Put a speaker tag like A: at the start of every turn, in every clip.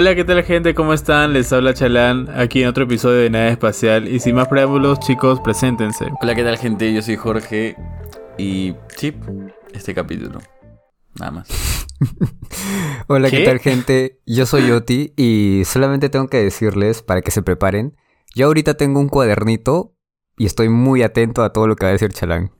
A: Hola, ¿qué tal gente? ¿Cómo están? Les habla Chalán, aquí en otro episodio de Nada Espacial. Y sin más preámbulos, chicos, preséntense.
B: Hola, ¿qué tal gente? Yo soy Jorge y Chip, este capítulo. Nada más.
C: Hola, ¿qué?
A: ¿Qué?
C: tal gente? Yo soy Oti y solamente tengo que decirles para que se preparen. Yo ahorita tengo un cuadernito y estoy muy atento a todo lo que va a decir Chalán.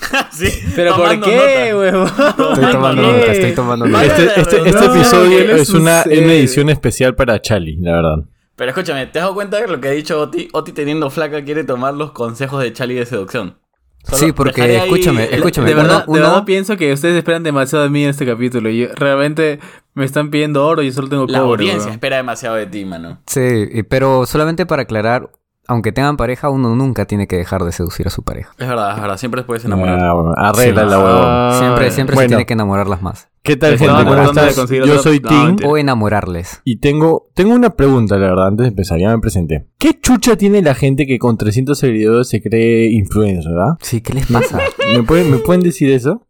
B: sí,
A: ¿Pero por qué, huevón?
C: Estoy tomando nota, estoy tomando nota.
D: Este, este- este
A: No,
D: episodio
A: ¿qué le
D: es una, una edición especial para Chali, la verdad.
B: Pero escúchame, ¿te has dado cuenta de lo que ha dicho Oti? Oti teniendo flaca quiere tomar los consejos de Charlie de seducción. Solo
C: Sí, porque escúchame,
B: el-
C: escúchame.
A: De
C: uno-
A: verdad, de
C: uno-
A: verdad pienso que ustedes esperan demasiado de mí en este capítulo. Y realmente me están pidiendo oro y yo solo tengo
B: La
A: cobre.
B: audiencia
A: huevón.
B: espera demasiado de ti, mano.
C: Sí, pero solamente para aclarar, aunque tengan pareja, uno nunca tiene que dejar de seducir a su pareja.
B: Es verdad, es verdad. Siempre puedes enamorar.
D: Ah, bueno, arréglala,
A: Sí.
D: huevón.
A: Ah,
C: Siempre, siempre se tiene que enamorarlas más.
D: ¿Qué tal, gente? ¿Cómo estás? Yo soy
A: No,
D: Tim.
C: O enamorarles.
D: y tengo, tengo una pregunta, la verdad, antes de empezar. Ya me presenté. ¿Qué chucha tiene la gente que con 300 seguidores se cree influencer, verdad?
C: Sí, ¿qué les pasa?
D: ¿Me pueden, ¿Me pueden decir eso?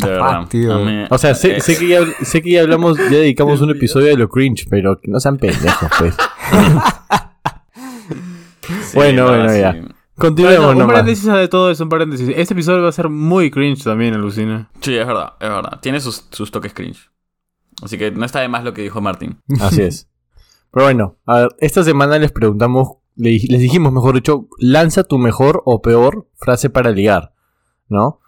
B: De verdad.
C: tío.
B: A mí-
D: O sea, sé, sé que ya, sé que ya hablamos, ya dedicamos un episodio de lo cringe, pero que no sean pendejos, pues.
B: sí,
D: bueno, bueno, ya.
B: sí.
D: Continuemos
A: Bueno, un
D: nomás.
A: paréntesis de todo eso, un paréntesis. Este episodio va a ser muy cringe también, alucina.
B: Sí, es verdad, es verdad. Tiene sus, sus toques cringe. Así que no está de más lo que dijo Martín.
D: Así es. Pero bueno, a ver, esta semana les preguntamos, les dijimos, mejor dicho, lanza tu mejor o peor frase para ligar, ¿no?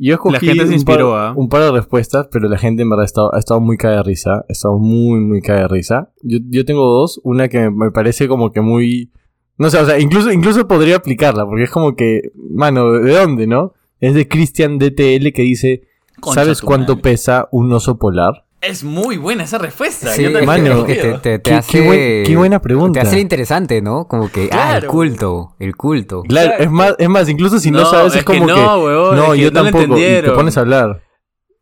D: Yo escogí
A: La gente se
D: un,
A: inspiró,
D: par,
A: ¿ah?
D: un par de respuestas, pero la gente en verdad ha estado, ha estado muy cae de risa, ha estado muy, muy cae de risa. Yo, yo tengo dos, una que me parece como que muy... No sé, o sea, incluso, incluso podría aplicarla, porque es como que, mano, ¿de dónde, no? Es de Christian DTL que dice,
B: Concha
D: ¿sabes cuánto
B: madre.
D: pesa un oso polar?
B: Es muy buena esa respuesta.
C: Sí,
B: Yo también
D: mano,
C: que te, te- te
D: Qué-
C: hace...
D: qué buen- qué buena pregunta.
C: Te hace interesante, ¿no? Como que, ah, el culto, el culto.
D: Claro, es más, es más, incluso si no,
A: No,
D: sabes es
A: es que
D: como que,
A: no, huevón,
D: no,
A: es que
D: yo
A: no
D: tampoco, y te pones a hablar.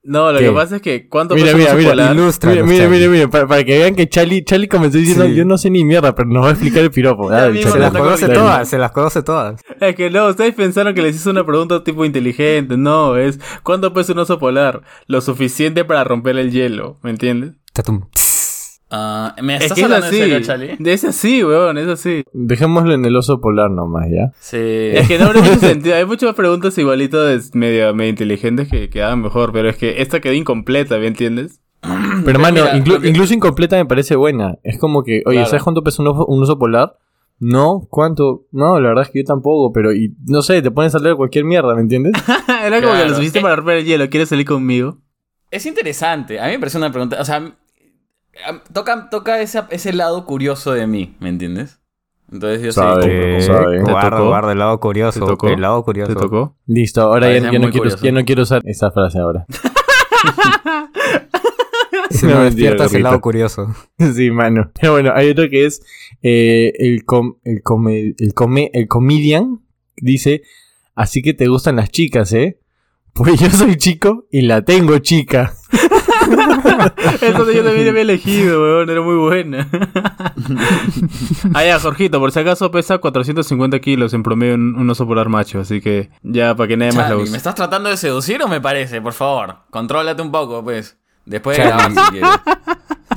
A: No, lo
D: ¿Qué?
A: que pasa es que ¿cuánto
D: Mira, mira,
A: oso
D: mira,
A: polar?
C: ilustra.
D: Mira, mira, mira, mira, para, para que vean que Charlie, Charlie comenzó diciendo,
C: Sí.
D: yo no sé ni mierda, pero nos va a explicar el piropo.
B: Ya
D: Dale,
B: mismo
C: Se las conoce todas, se las conoce todas.
A: Es que no, ustedes pensaron que les hice una pregunta tipo inteligente. No, es ¿cuánto pesa un oso polar? Lo suficiente para romper el hielo, ¿me entiendes?
C: Tatum.
B: Ah, ¿Me
A: Es
B: estás
A: que es
B: hablando
A: así.
B: en serio, Charlie?
A: Es así, weón, es así.
D: Dejémoslo en el oso polar nomás, ¿ya?
B: Sí.
A: Es que no habrá mucho sentido. Hay muchas preguntas igualitas medio, medio inteligentes que quedaban mejor, pero es que esta quedó incompleta, ¿me entiendes?
D: Pero, mano,
B: mira,
D: inclu-
B: lo que-
D: incluso incompleta me parece buena. Es como que, oye,
B: Claro.
D: ¿sabes cuánto pesa un oso, un oso polar? No, ¿cuánto? No, la verdad es que yo tampoco, pero, y, no sé, te pones a hablar de cualquier mierda, ¿me entiendes?
A: Era como que
B: Claro.
A: lo suficiente
B: Eh.
A: para romper el hielo. ¿Quieres salir conmigo?
B: Es interesante. A mí me parece una pregunta. O sea, toca, toca esa- ese lado curioso de mí, ¿me entiendes? Entonces yo
D: Sabe. Eh, sabe.
A: ¿Te
C: guarda, el lado curioso.
A: ¿Te tocó?
C: El lado curioso.
A: ¿Te tocó?
D: Listo, ahora ya, no quiero, ya no quiero usar esa frase ahora.
C: Si
D: No,
C: no,
D: mentira,
C: despiertas el lado curioso.
D: Sí, mano. Pero bueno, hay otro que es eh, el, com- el, come- el, come- el comedian. Dice, así que te gustan las chicas, ¿eh? Pues yo soy chico y la tengo chica.
A: Entonces yo también había elegido, weón. Era muy buena. ah, ya, Jorgito, por si acaso pesa 450 kilos en promedio un, un oso polar macho. Así que ya, para que nadie más lo
B: Charlie,
A: use.
B: ¿me estás tratando de seducir o me parece? Por favor, contrólate un poco, pues. Después de
C: Charlie.
B: grabar, si quieres.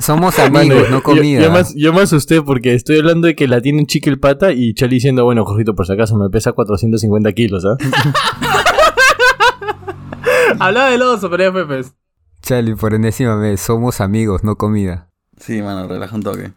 C: Somos amigos,
D: yo-
C: no comida.
D: Yo, más, yo me asusté porque estoy hablando de que la tienen chica el pata y Charlie diciendo, bueno, Jorgito, por si acaso me pesa 450 kilos, ¿ah?
A: Hablaba del oso, pero ya fue, pues.
C: Charlie, por enésima vez, somos amigos, no comida.
B: Sí, mano, relaja un toque.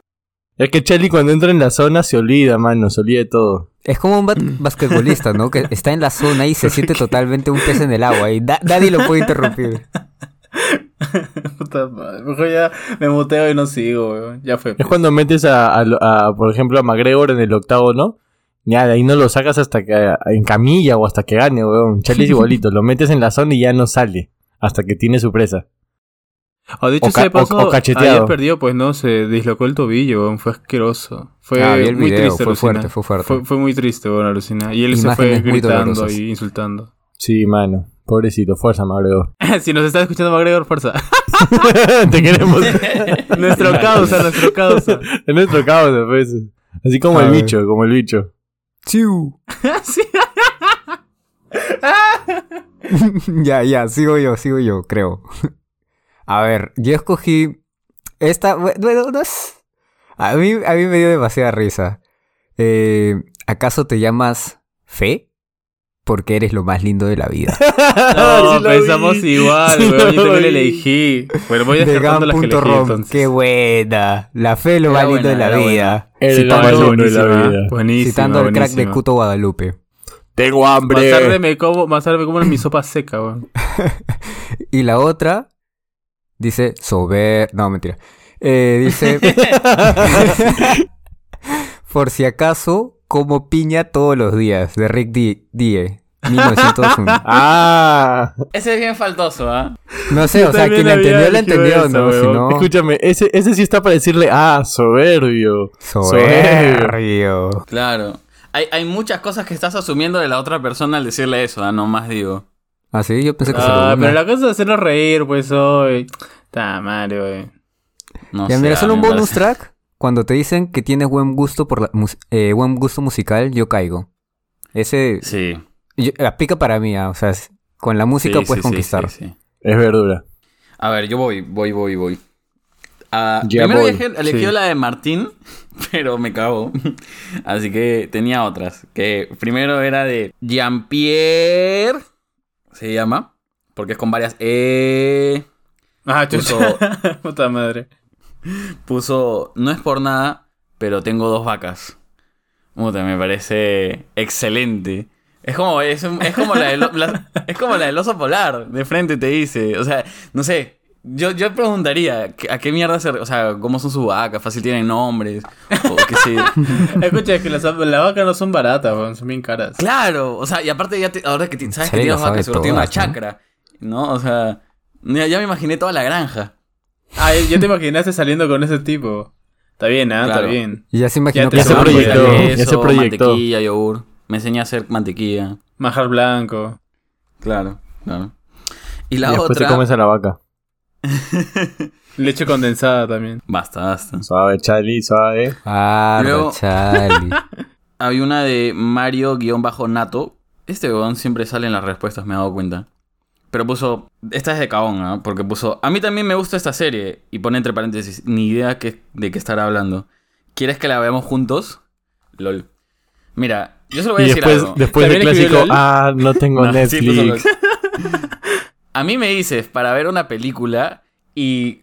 D: Es que Charlie cuando entra en la zona se olvida, mano, se olvida de todo.
C: Es como un ba- basquetbolista, ¿no? Que está en la zona y se siente totalmente un pez en el agua y da- nadie lo puede interrumpir.
A: Puta madre. Mejor ya me muteo y no sigo, weón. Ya fue.
D: Es
A: pues.
D: cuando metes a, a- a, por ejemplo, a McGregor en el octavo, ¿no? Ya, de ahí no lo sacas hasta que en camilla o hasta que gane, weón. Charlie es igualito, lo metes en la zona y ya no sale. Hasta que tiene su presa.
A: O dicho
D: o
A: sea
D: o- o cacheteado.
A: ayer perdió, pues no, se dislocó el tobillo. Fue asqueroso. Fue
C: Ah, vi el
A: muy
C: video,
A: triste,
C: fue
A: alucina.
C: fuerte, fue fuerte.
A: Fue, fue muy triste, alucina. Y él se fue gritando y insultando.
D: Sí, mano. Pobrecito, fuerza, McGregor.
A: si nos está escuchando McGregor, fuerza.
D: Te queremos.
A: nuestro causa, nuestro causa.
D: en nuestro caos, pues. Así como
C: A
D: el
C: ver.
D: bicho, como el bicho.
C: ¡Chiu!
A: Sí.
C: ya, ya, sigo yo, sigo yo, creo. A ver, yo escogí Esta, bueno, no es... A mí, a mí me dio demasiada risa. Eh, ¿Acaso te llamas Fe? Porque eres lo más lindo de la vida.
A: No,
D: Sí
A: pensamos
D: vi.
A: igual,
D: Sí
A: weón. Yo
D: lo
A: también elegí. Bueno, voy descartando las que elegí
C: Vegan.rom,
A: entonces.
C: qué buena. La fe es lo más lindo de la vida. Citando,
D: más lindo de la
A: buenísima,
D: vida.
A: Buenísima,
C: citando al crack de. Cuto Guadalupe.
D: Tengo
A: Más
D: hambre.
A: tarde me como, más tarde me como mi sopa seca, weón.
C: Y la otra dice sober... No, mentira. Eh, dice... Por si acaso, como piña todos los días. De Rick D. Die. 1901.
D: Ah,
B: Ese es bien faltoso, ¿ah?
C: No sé,
A: Yo
C: o sea, quien la entendió, la entendió,
A: esa,
C: ¿no? Si no...
D: escúchame, ese, ese sí está para decirle, ah, soberbio.
C: Soberbio.
B: Claro. Hay, hay muchas cosas que estás asumiendo de la otra persona al decirle eso, ¿ah? No más digo.
C: Ah, sí, yo pensé que
A: Ah, pero la cosa es hacernos reír, pues, hoy. Está madre, weón.
B: No
C: Ya,
B: sé,
C: mira, solo un bonus
B: parece-
C: track. Cuando te dicen que tienes buen gusto por la eh, buen gusto musical, yo caigo. Ese
B: Sí.
C: yo- aplica para mí, ah, o sea, con la música
B: Sí,
C: puedes
B: sí, sí,
C: conquistar.
B: sí, sí.
D: Es verdura.
B: A ver, yo voy, voy, voy, voy.
D: Ya
B: primero
A: Sí.
B: la de Martín, pero me cago. Así que tenía otras. Que primero era de Jean-Pierre. Se llama. Porque es con varias E.
A: Ah,
B: Puso-.
A: Puta madre.
B: Puso. No es por nada, pero tengo dos vacas. Puta, me parece excelente. Es como, es, como la del, la- es como la del oso polar. De frente te dice. O sea, no sé. Yo, yo preguntaría, ¿a qué mierda se... O sea, ¿cómo son sus vacas? Fácil tienen nombres. O qué sé.
A: Escucha, es que las, las vacas no son baratas. Son bien caras.
B: Claro, o sea, y aparte ya te- ahora que sabes que tienes vacas, seguro tiene una chacra. ¿no? O sea, ya, ya me imaginé toda la granja.
A: Ah, ya te imaginaste saliendo con ese tipo. Está bien, ¿ah?
B: Claro.
A: Está bien.
C: Y ya se imaginó
A: Ya
C: que se
D: proyectó.
C: apoyar.
D: ya se
B: queso,
D: proyectó.
B: mantequilla, yogur. Me enseña a hacer mantequilla.
A: Majar blanco.
B: Claro, claro. Y
D: Y
B: la
D: después
B: otra...
D: te comes a la vaca.
A: Leche condensada también.
B: Basta, basta.
D: Suave, Charlie, suave.
C: Ah,
B: Luego-
C: Charlie.
B: Hay una de Mario-Nato. Este weón siempre sale en las respuestas, me he dado cuenta. Pero puso. Esta es de Caón, ¿ah? Porque puso. A mí también me gusta esta serie. Y pone entre paréntesis. Ni idea que- de qué estará hablando. ¿Quieres que la veamos juntos? LOL. Mira, yo se lo voy a
D: Y
B: decir
D: después,
B: algo.
D: después del
A: ¿También escribió
D: clásico, ah, no tengo
B: No, sí,
D: Netflix.
B: LOL. A mí me dices para ver una película y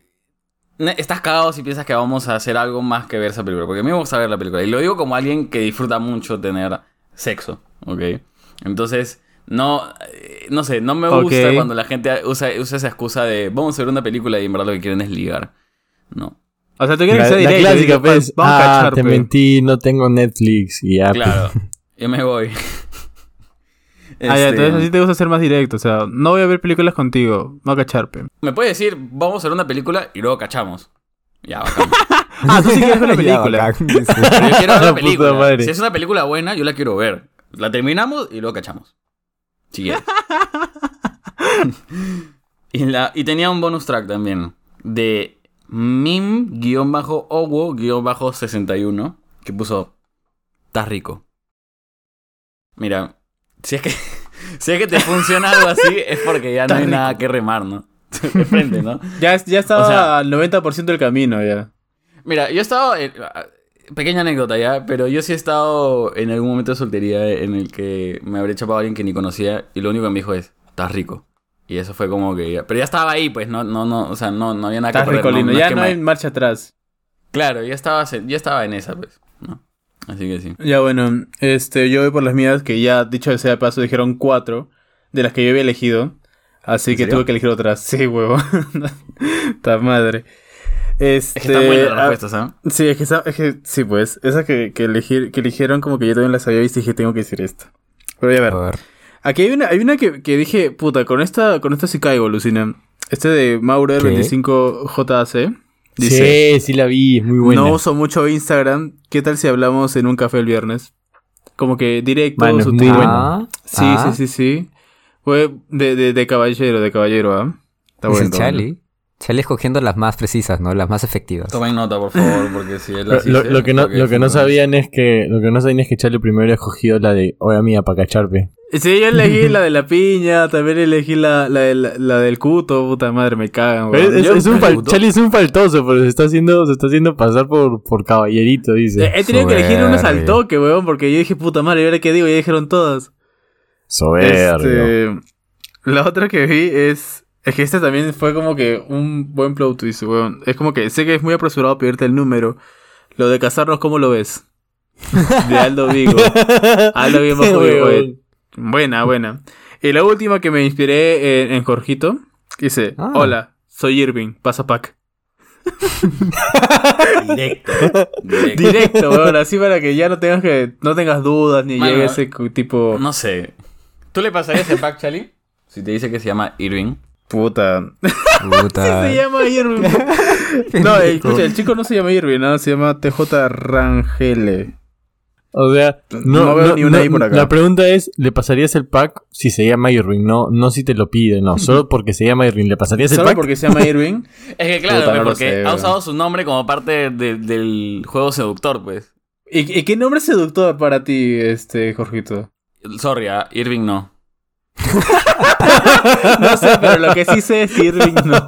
B: estás cagado si piensas que vamos a hacer algo más que ver esa película. Porque a mí me gusta ver la película. Y lo digo como alguien que disfruta mucho tener sexo, ¿ok? Entonces, no, eh, no sé, no me gusta cuando la gente usa, usa esa excusa de vamos a ver una película y en verdad lo que quieren es ligar. No.
A: O sea, tú quieres
D: La,
A: que sea
D: la
A: directo.
D: clásica, pues,
A: Vamos a
D: ah,
A: cachar,
D: te
A: pe.
D: mentí, no tengo Netflix. Y ya, pues.
B: Claro, yo me voy.
A: Ah, ya,
B: Este,
A: entonces así te gusta ser más directo. O sea, no voy a ver películas contigo. No a cachar, pe.
B: Me puede decir, vamos a ver una película y luego cachamos. Ya, bacán.
A: Ah, tú sí quieres ver la
C: Ya,
A: película.
B: Pero yo quiero ver la película. Si es una película buena, yo la quiero ver. La terminamos y luego cachamos. Si quieres. y, la, y tenía un bonus track también. De mim-owo-61. Que puso. Estás rico. Mira. Si es que. Si es que te funciona algo así, es porque ya no hay nada que remar, ¿no? De frente, ¿no?
A: Ya, ya estaba
B: O sea-
A: al 90% del camino, ya.
B: Mira, yo he estado. en- pequeña anécdota ya, pero yo sí he estado en algún momento de soltería en el que me habré chapado a alguien que ni conocía y lo único que me dijo es: Estás rico. Y eso fue como que. ya- Pero ya estaba ahí, pues, no, no, no, o sea, no, no había nada
A: Estás
B: que perder,
A: ricolino.
B: no- no es
A: ya
B: que
A: no
B: me-
A: hay marcha atrás.
B: Claro, ya estaba, ya estaba en esa, pues. Así que sí.
A: Ya bueno, este, yo voy por las mías, que ya dicho sea de paso, dijeron cuatro de las que yo había elegido. Así que tuve que elegir otras. Sí, huevo. está madre. Este,
B: es que están buenas las
A: este,
B: respuestas, ¿ah? ¿eh?
A: Sí, es que, es que, sí, pues. Esas que, que, elegir, que eligieron, como que yo también las había visto y dije, tengo que decir esto. Pero ya ver.
C: A ver.
A: Aquí hay una, hay una que, que, dije, puta, con esta, con esta sí caigo, Lucina. Este de Maurer 25JAC. Dice,
D: Sí, sí la vi, es muy buena.
A: no uso mucho Instagram. ¿Qué tal si hablamos en un café el viernes? Como que directo, sutil.
D: muy bueno.
C: Ah,
A: Sí,
C: ah,
A: sí, sí, sí. Fue de, de, de caballero, de caballero, ¿ah? Está
C: dice
A: bueno. bueno.
C: Charlie. Charlie escogiendo las más precisas, ¿no? Las más efectivas.
B: Tomen nota, por favor, porque si él
D: Lo, lo- que no, lo que no sabían es que lo que no sabían es que Charlie primero había escogido la de Oye mía para cacharpe.
A: Sí, yo elegí la de la piña, también elegí la, la, la, la del cuto, puta madre, me cagan,
D: Es,
A: weón.
D: es- es un fal-
C: puto.
D: Charlie es un faltoso, pero se está haciendo, se está haciendo pasar por, por caballerito, dice.
A: Eh, He tenido que elegir unas al toque, weón, porque yo dije, puta madre, ¿y ahora qué digo? Ya dijeron todas.
D: Soberbio.
A: Este, la otra que vi es. Es que este también fue como que un buen plot twist, weón. Es como que sé que es muy apresurado pedirte el número. Lo de casarnos, ¿cómo lo ves? De Aldo Vigo. Aldo Vigo Eh. Buena, buena. Y la última que me inspiré en, en Jorgito. Dice:
C: Ah.
A: Hola, soy Irving, pasa pack.
B: Directo. Directo.
A: Directo, weón, así para que ya no tengas que. No tengas dudas ni
B: Mano,
A: llegue ese cu- tipo.
B: No sé. ¿Tú le pasarías el pack, Charlie? Si te dice que se llama Irving.
A: Puta.
C: Puta.
A: Se llama Irving. no, el, escucha, el chico no se llama Irving, nada, se llama TJ Rangele.
D: O sea, no,
A: No veo
D: no-
A: ni una
D: no-
A: I por acá.
D: La pregunta es, ¿le pasarías el pack si se llama Irving? No, no si te lo pide, no. Solo porque se llama Irving. ¿Le pasarías el
A: ¿Solo
D: pack?
A: porque se llama Irving?
B: Es que claro,
A: Puta, no lo
B: porque
A: sé,
B: ha usado su nombre como parte de- del juego seductor, pues.
A: ¿Y, y qué nombre seductor para ti, este, Jorgito?
B: Sorry, ah, Irving no.
A: No sé, pero lo que sí sé es que Irving no.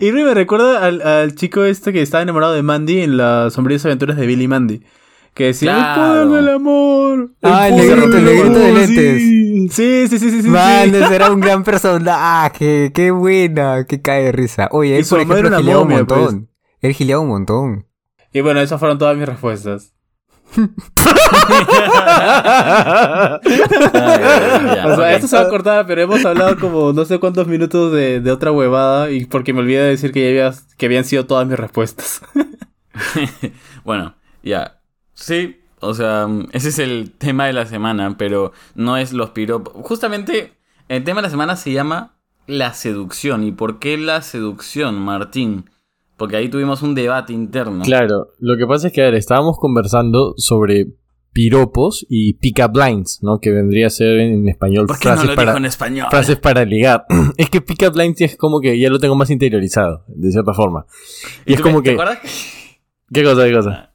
A: Irving me recuerda al, al chico este que estaba enamorado de Mandy en las sombrías aventuras de Billy Mandy. Que decía, el poder
B: Claro.
A: del amor.
C: Ah, el
A: poder
C: negrito, el
A: del
C: negrito de
A: amor".
C: lentes.
A: Sí, sí, sí, sí, sí.
C: Man,
A: sí.
C: ese era un gran personaje. Qué buena. Que cae de risa. Oye, él, por ejemplo, gileaba un
A: pues.
C: montón. Él gileaba un montón.
A: Y bueno, esas fueron todas mis respuestas.
B: Ya,
A: O sea,
B: ok.
A: esto se va a cortar, pero hemos hablado como no sé cuántos minutos de, de otra huevada y porque me olvidé de decir que, ya había- que habían sido todas mis respuestas.
B: bueno, ya. Sí, o sea, ese es el tema de la semana, pero no es los piropos. Justamente, el tema de la semana se llama la seducción. ¿Y por qué la seducción, Martín? Porque ahí tuvimos un debate interno.
D: Claro, lo que pasa es que, a ver, estábamos conversando sobre piropos y pick-up lines, ¿no? Que vendría a ser en, español
B: ¿Por qué no
D: frases,
B: lo
D: para,
B: dijo en español?
D: frases para ligar. es que pick-up lines es como que ya lo tengo más interiorizado, de cierta forma. Y, es
B: me-
D: como
B: ¿Te
D: que...
B: acuerdas
D: ¿Qué cosa, qué cosa?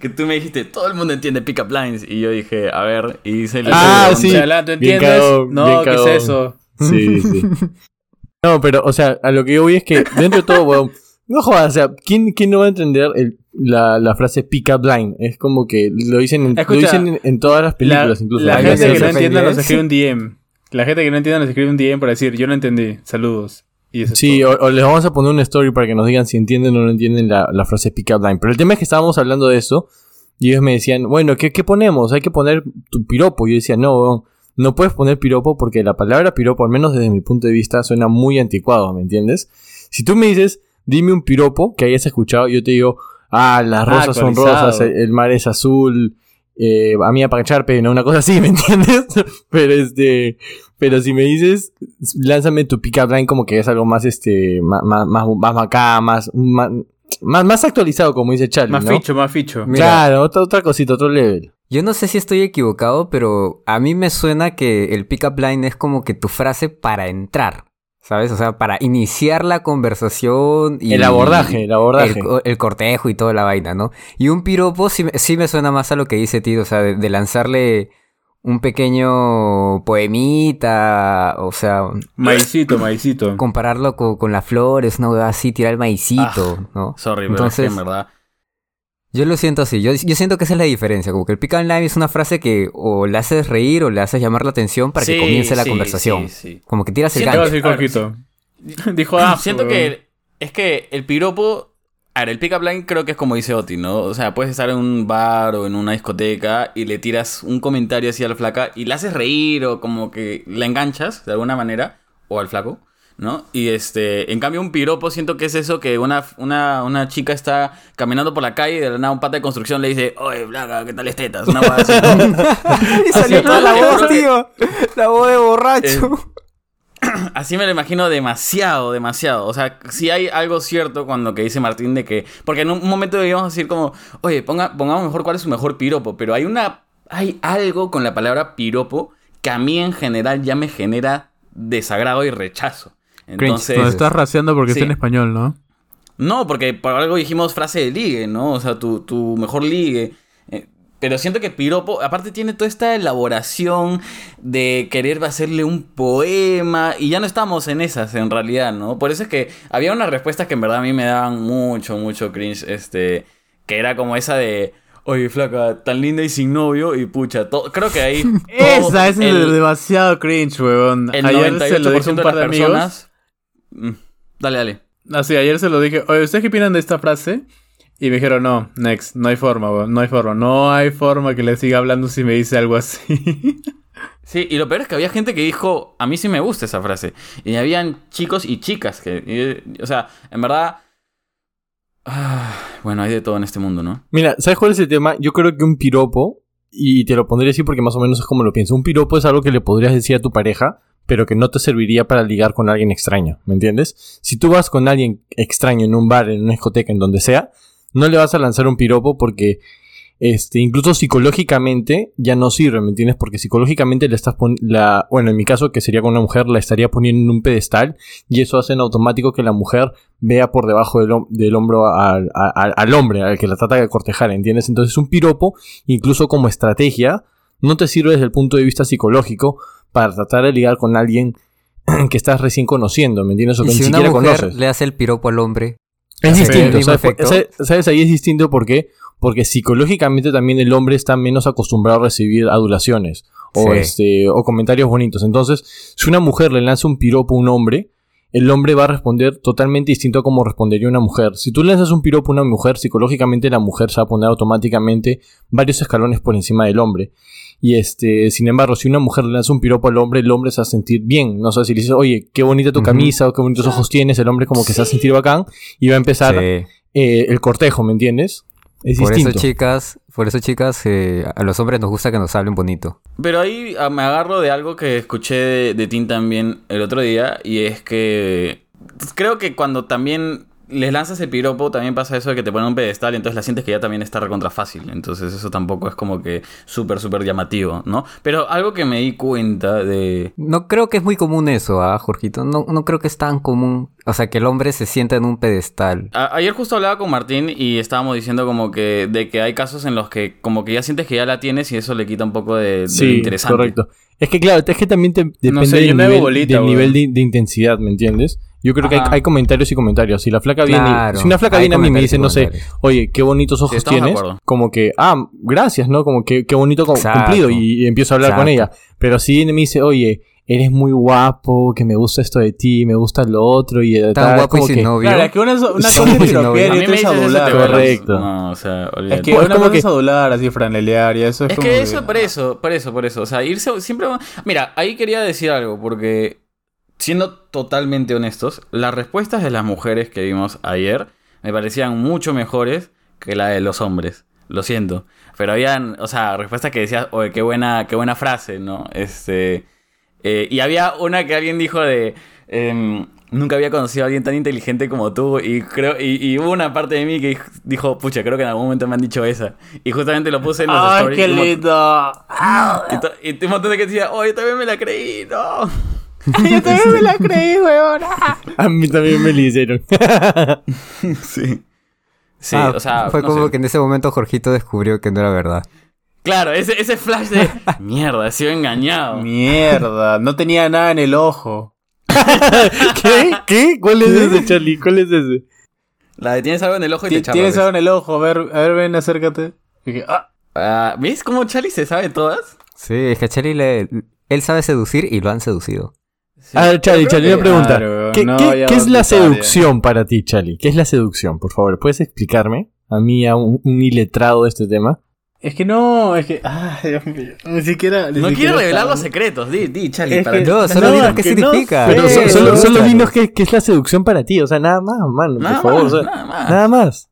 B: Que tú me dijiste, todo el mundo entiende pick-up lines? Y yo dije, a ver, y hice el...
D: Ah, sí.
A: Chalán, ¿tú
D: Bien
A: entiendes?
D: cagón,
A: no, ¿qué es eso?
D: Sí, sí. No, pero, o sea, a lo que yo voy es que dentro de todo, weón, no jodas, o sea, ¿quién, quién no va a entender el- la, la frase pick up line? Es como que lo dicen en,
A: Escucha,
D: lo dicen en, en todas las películas,
A: la,
D: incluso.
A: La
C: Ahí
A: gente
C: se
A: que no
C: los
A: entienda nos escribe un DM. La gente que no entienda nos escribe un DM para decir, yo no entendí, saludos. Y eso es
D: Sí, o, o les vamos a poner una story para que nos digan si entienden o no entienden la, la frase pick up line. Pero el tema es que estábamos hablando de eso y ellos me decían, bueno, ¿qué, qué ponemos? Hay que poner tu piropo. Y yo decía, no, no puedes poner piropo porque la palabra piropo, al menos desde mi punto de vista, suena muy anticuado, ¿me entiendes? Si tú me dices, dime un piropo que hayas escuchado, yo te digo, ah, las rosas son rosas, el, el mar es azul, eh, a mí a Charpe, no, una cosa así, ¿me entiendes? pero este, pero si me dices, lánzame tu pick up line como que es algo más, este, más, más, más, más acá, más, más, más, más actualizado, como dice Charlie,
A: Más
D: ¿no?
A: ficho, más ficho.
C: Mira.
D: Claro, otra, otra cosita, otro level.
C: Yo no sé si estoy equivocado, pero a mí me suena que el pick-up line es como que tu frase para entrar. ¿Sabes? O sea, para iniciar la conversación y...
D: el abordaje, el abordaje.
C: El, co- el cortejo y toda la vaina, ¿no? Y un piropo sí, me- sí me suena más a lo que dice Tito, o sea, de, de lanzarle un pequeño poemita, o sea,
A: Maicito, maicito.
C: compararlo co- con, las flores, una huevada así, tirar el maicito, ¿no?
B: Sorry, pero
C: Entonces-
B: es que en verdad...
C: Yo lo siento así, yo, yo siento que esa es la diferencia, como que el pick line es una frase que o le haces reír o le haces llamar la atención para que
B: Sí,
C: comience la
B: sí,
C: conversación.
B: sí, sí.
C: Como que tiras el
B: Siento
A: ¿Qué va a
C: gancho.
A: Dijo, ah,
B: Siento
A: weón.
B: que es que el piropo. A ver, el pick-up line creo que es como dice Oti, ¿no? O sea, puedes estar en un bar o en una discoteca y le tiras un comentario así a la flaca y la haces reír o como que la enganchas de alguna manera, o al flaco, ¿no? Y este, en cambio, un piropo siento que es eso que una, una, una chica está caminando por la calle y de la nada un pata de construcción le dice, oye, flaca, ¿qué tal tetas? Una hueá así, ¿no?
C: y salió toda la voz,
B: que-
C: tío. La voz de borracho.
B: Así me lo imagino demasiado, demasiado. O sea, si hay algo cierto con lo que dice Martín de que... Porque en un momento íbamos a decir como, oye, ponga, pongamos mejor cuál es su mejor piropo. Pero hay una... Hay algo con la palabra piropo que a mí en general ya me genera desagrado y rechazo. Entonces...
A: Nos estás raciando porque
B: Sí.
A: está en español, ¿no?
B: No, porque por algo dijimos frase de ligue, ¿no? O sea, tu, tu mejor ligue. Pero siento que piropo, aparte tiene toda esta elaboración de querer hacerle un poema y ya no estamos en esas en realidad, ¿no? Por eso es que había unas respuestas que en verdad a mí me daban mucho, mucho cringe, este, que era como esa de, oye flaca, tan linda y sin novio y pucha, todo, creo que ahí...
A: Esa es
B: el,
A: demasiado cringe, weón.
B: el
A: ayer se lo
B: 98%
A: dije un
B: de
A: par de
B: personas... Mm, Dale, dale.
A: Así, ayer se lo dije. Oye, ¿ustedes qué opinan de esta frase? Y me dijeron, no, next, no hay forma, no hay forma. No hay forma que le siga hablando si me dice algo así.
B: Sí, y lo peor es que había gente que dijo, a mí sí me gusta esa frase. Y habían chicos y chicas que, y- o sea, en verdad... ah, bueno, hay de todo en este mundo, ¿no?
D: Mira, ¿sabes cuál es el tema? Yo creo que un piropo, y te lo pondré así porque más o menos es como lo pienso, un piropo es algo que le podrías decir a tu pareja, pero que no te serviría para ligar con alguien extraño, ¿me entiendes? Si tú vas con alguien extraño en un bar, en una discoteca, en donde sea, no le vas a lanzar un piropo porque este, incluso psicológicamente ya no sirve, ¿me entiendes? Porque psicológicamente le estás poniendo, bueno, en mi caso que sería con una mujer, la estaría poniendo en un pedestal y eso hace en automático que la mujer vea por debajo del, hom- del hombro al, al- al hombre, al que la trata de cortejar, ¿entiendes? Entonces un piropo, incluso como estrategia, no te sirve desde el punto de vista psicológico para tratar de ligar con alguien que estás recién conociendo, ¿me entiendes? O que
C: si
D: ni siquiera
C: mujer
D: conoces.
C: le hace el piropo al hombre,
D: Es distinto, ¿sabes? Ahí es distinto ¿por qué? Porque psicológicamente también el hombre está menos acostumbrado a recibir adulaciones o,
C: Sí.
D: este, o comentarios bonitos. Entonces, si una mujer le lanza un piropo a un hombre, el hombre va a responder totalmente distinto a como respondería una mujer. Si tú lanzas un piropo a una mujer, psicológicamente la mujer se va a poner automáticamente varios escalones por encima del hombre. Y este, sin embargo, si una mujer le lanza un piropo al hombre, el hombre se va a sentir bien. No sé si le dices, oye, qué bonita tu camisa o qué bonitos ojos tienes, el hombre como que se va a sentir bacán y va a empezar
C: sí.
D: eh, el cortejo, ¿me entiendes? Es
C: por
D: distinto.
C: eso chicas, por eso chicas, eh, a los hombres nos gusta que nos hablen bonito.
B: Pero ahí ah, me agarro de algo que escuché de, de Tim también el otro día y es que creo que cuando también les lanzas el piropo también pasa eso de que te ponen un pedestal entonces la sientes que ya también está recontra fácil. Entonces eso tampoco es como que súper, súper llamativo, ¿no? Pero algo que me di cuenta de...
C: No creo que es muy común eso, ¿ah, Jorgito? No, no creo que es tan común. O sea, que el hombre se sienta en un pedestal.
B: A- ayer justo hablaba con Martín y estábamos diciendo como que de que hay casos en los que como que ya sientes que ya la tienes y eso le quita un poco de,
D: Sí,
B: interesante.
D: correcto. Es que claro, es que también te, depende
A: sé, yo
D: del nivel,
A: bolita,
D: del nivel de, de intensidad, ¿me entiendes? Yo creo que hay, comentarios y comentarios. Si la flaca
C: Claro,
D: viene, si una flaca viene a mí y me dice, no sé, oye, qué bonitos ojos tienes, como que, ah, gracias, ¿no? Como que qué bonito co-
C: Exacto.
D: cumplido y, empiezo a hablar con ella. Pero si viene y me dice, oye, eres muy guapo, que me gusta esto de ti, me gusta lo otro y
C: Tan
D: tal,
C: guapo y
D: como
C: sin
D: que-
C: novio.
A: Claro, es que una, una cosa es piropear y otra es adular.
D: Correcto.
B: No, o sea,
A: Es
B: olvídate.
A: que
D: Pues
A: una
D: como
A: cosa es
D: que-
A: adular, así franelear y eso es,
B: Es
A: como
B: que eso, por eso, por eso, por eso. O sea, irse siempre. Mira, ahí quería decir algo, porque siendo totalmente honestos, las respuestas de las mujeres que vimos ayer me parecían mucho mejores que la de los hombres. Lo siento. Pero habían, o sea, respuestas que decías, oye, qué buena, qué buena frase, ¿no? Este. Eh, y había una que alguien dijo de. em, Nunca había conocido a alguien tan inteligente como tú. Y creo y, y hubo una parte de mí que dijo, pucha, creo que en algún momento me han dicho esa. Y justamente lo puse en los
A: ¡Ay,
B: stories.
A: qué
B: y un mon-
A: lindo!
B: y, y un montón de que decía, oh, yo también me la creí, no.
A: Yo también me la creí, weón.
D: A mí también me lo hicieron.
B: Sí. Sí,
C: Ah,
B: o sea.
C: fue
B: no
C: como
B: sé.
C: que en ese momento Jorgito descubrió que no era verdad.
B: Claro, ese, ese flash de. Mierda, he sido engañado.
A: Mierda, no tenía nada en el ojo.
D: ¿Qué? ¿Qué? ¿Cuál es ese, Charlie? ¿Cuál es ese?
B: La de tienes algo en el ojo y te chapas.
A: Tienes algo en el ojo, a ver, a ver, ven, acércate. Ah,
B: Ah, ¿Ves cómo Charlie se sabe todas?
C: Sí, es que a Charlie le... Él sabe seducir y lo han seducido.
B: Sí.
D: A ver, Charlie, Charlie, una pregunta.
A: Claro,
D: ¿Qué,
A: no,
D: qué-
A: ya
D: qué es la seducción para ti, Charlie? ¿Qué es la seducción? Por favor, ¿puedes explicarme? A mí, a un, un iletrado de este tema.
A: Es que no, es que. Ah, Dios mío. Ni siquiera. ni
B: No
A: siquiera
B: quiero revelar los secretos. Di, di, Charlie.
A: Es
B: para-
A: que-
C: No, solo
A: No,
C: dinos qué
A: que no
C: significa.
A: sé.
D: Pero so- solo,
A: no,
D: solo
A: Charlie.
D: dinos qué es la seducción para ti. O sea, nada más, mano,
B: Nada
D: por favor.
B: más,
D: o sea,
B: nada más.
D: nada más.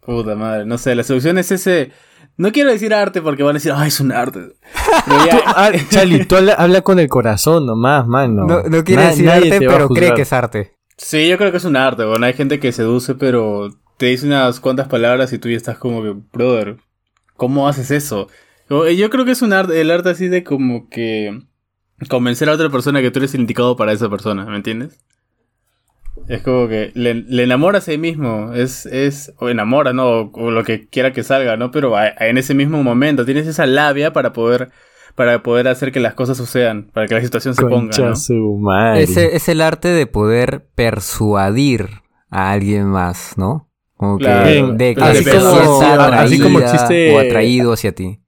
A: Puta madre, no sé, la seducción es ese. No quiero decir arte porque van a decir, ay, es un arte. Pero ya-
D: Ah, Charlie, tú habla, habla con el corazón nomás, mano.
C: No, no quiere
D: Na-
C: decir arte, pero cree que es arte.
A: Sí, yo creo que es un arte, bueno, hay gente que seduce, pero te dice unas cuantas palabras y tú ya estás como que, brother, ¿cómo haces eso? Como- Yo creo que es un arte, el arte así de como que convencer a otra persona que tú eres el indicado para esa persona, ¿me entiendes? Es como que le, le enamora a sí mismo. Es, es, o enamora, ¿no? O, o lo que quiera que salga, ¿no? Pero a- a- en ese mismo momento tienes esa labia para poder, para poder hacer que las cosas sucedan, para que la situación se ponga,
D: Concha
A: ¿no?
D: su madre.
C: Ese es el arte de poder persuadir a alguien más, ¿no? Como
A: Claro,
C: que de que
A: de como-
C: sienta
D: así como
C: atraída
D: existe-
C: o atraído hacia ti.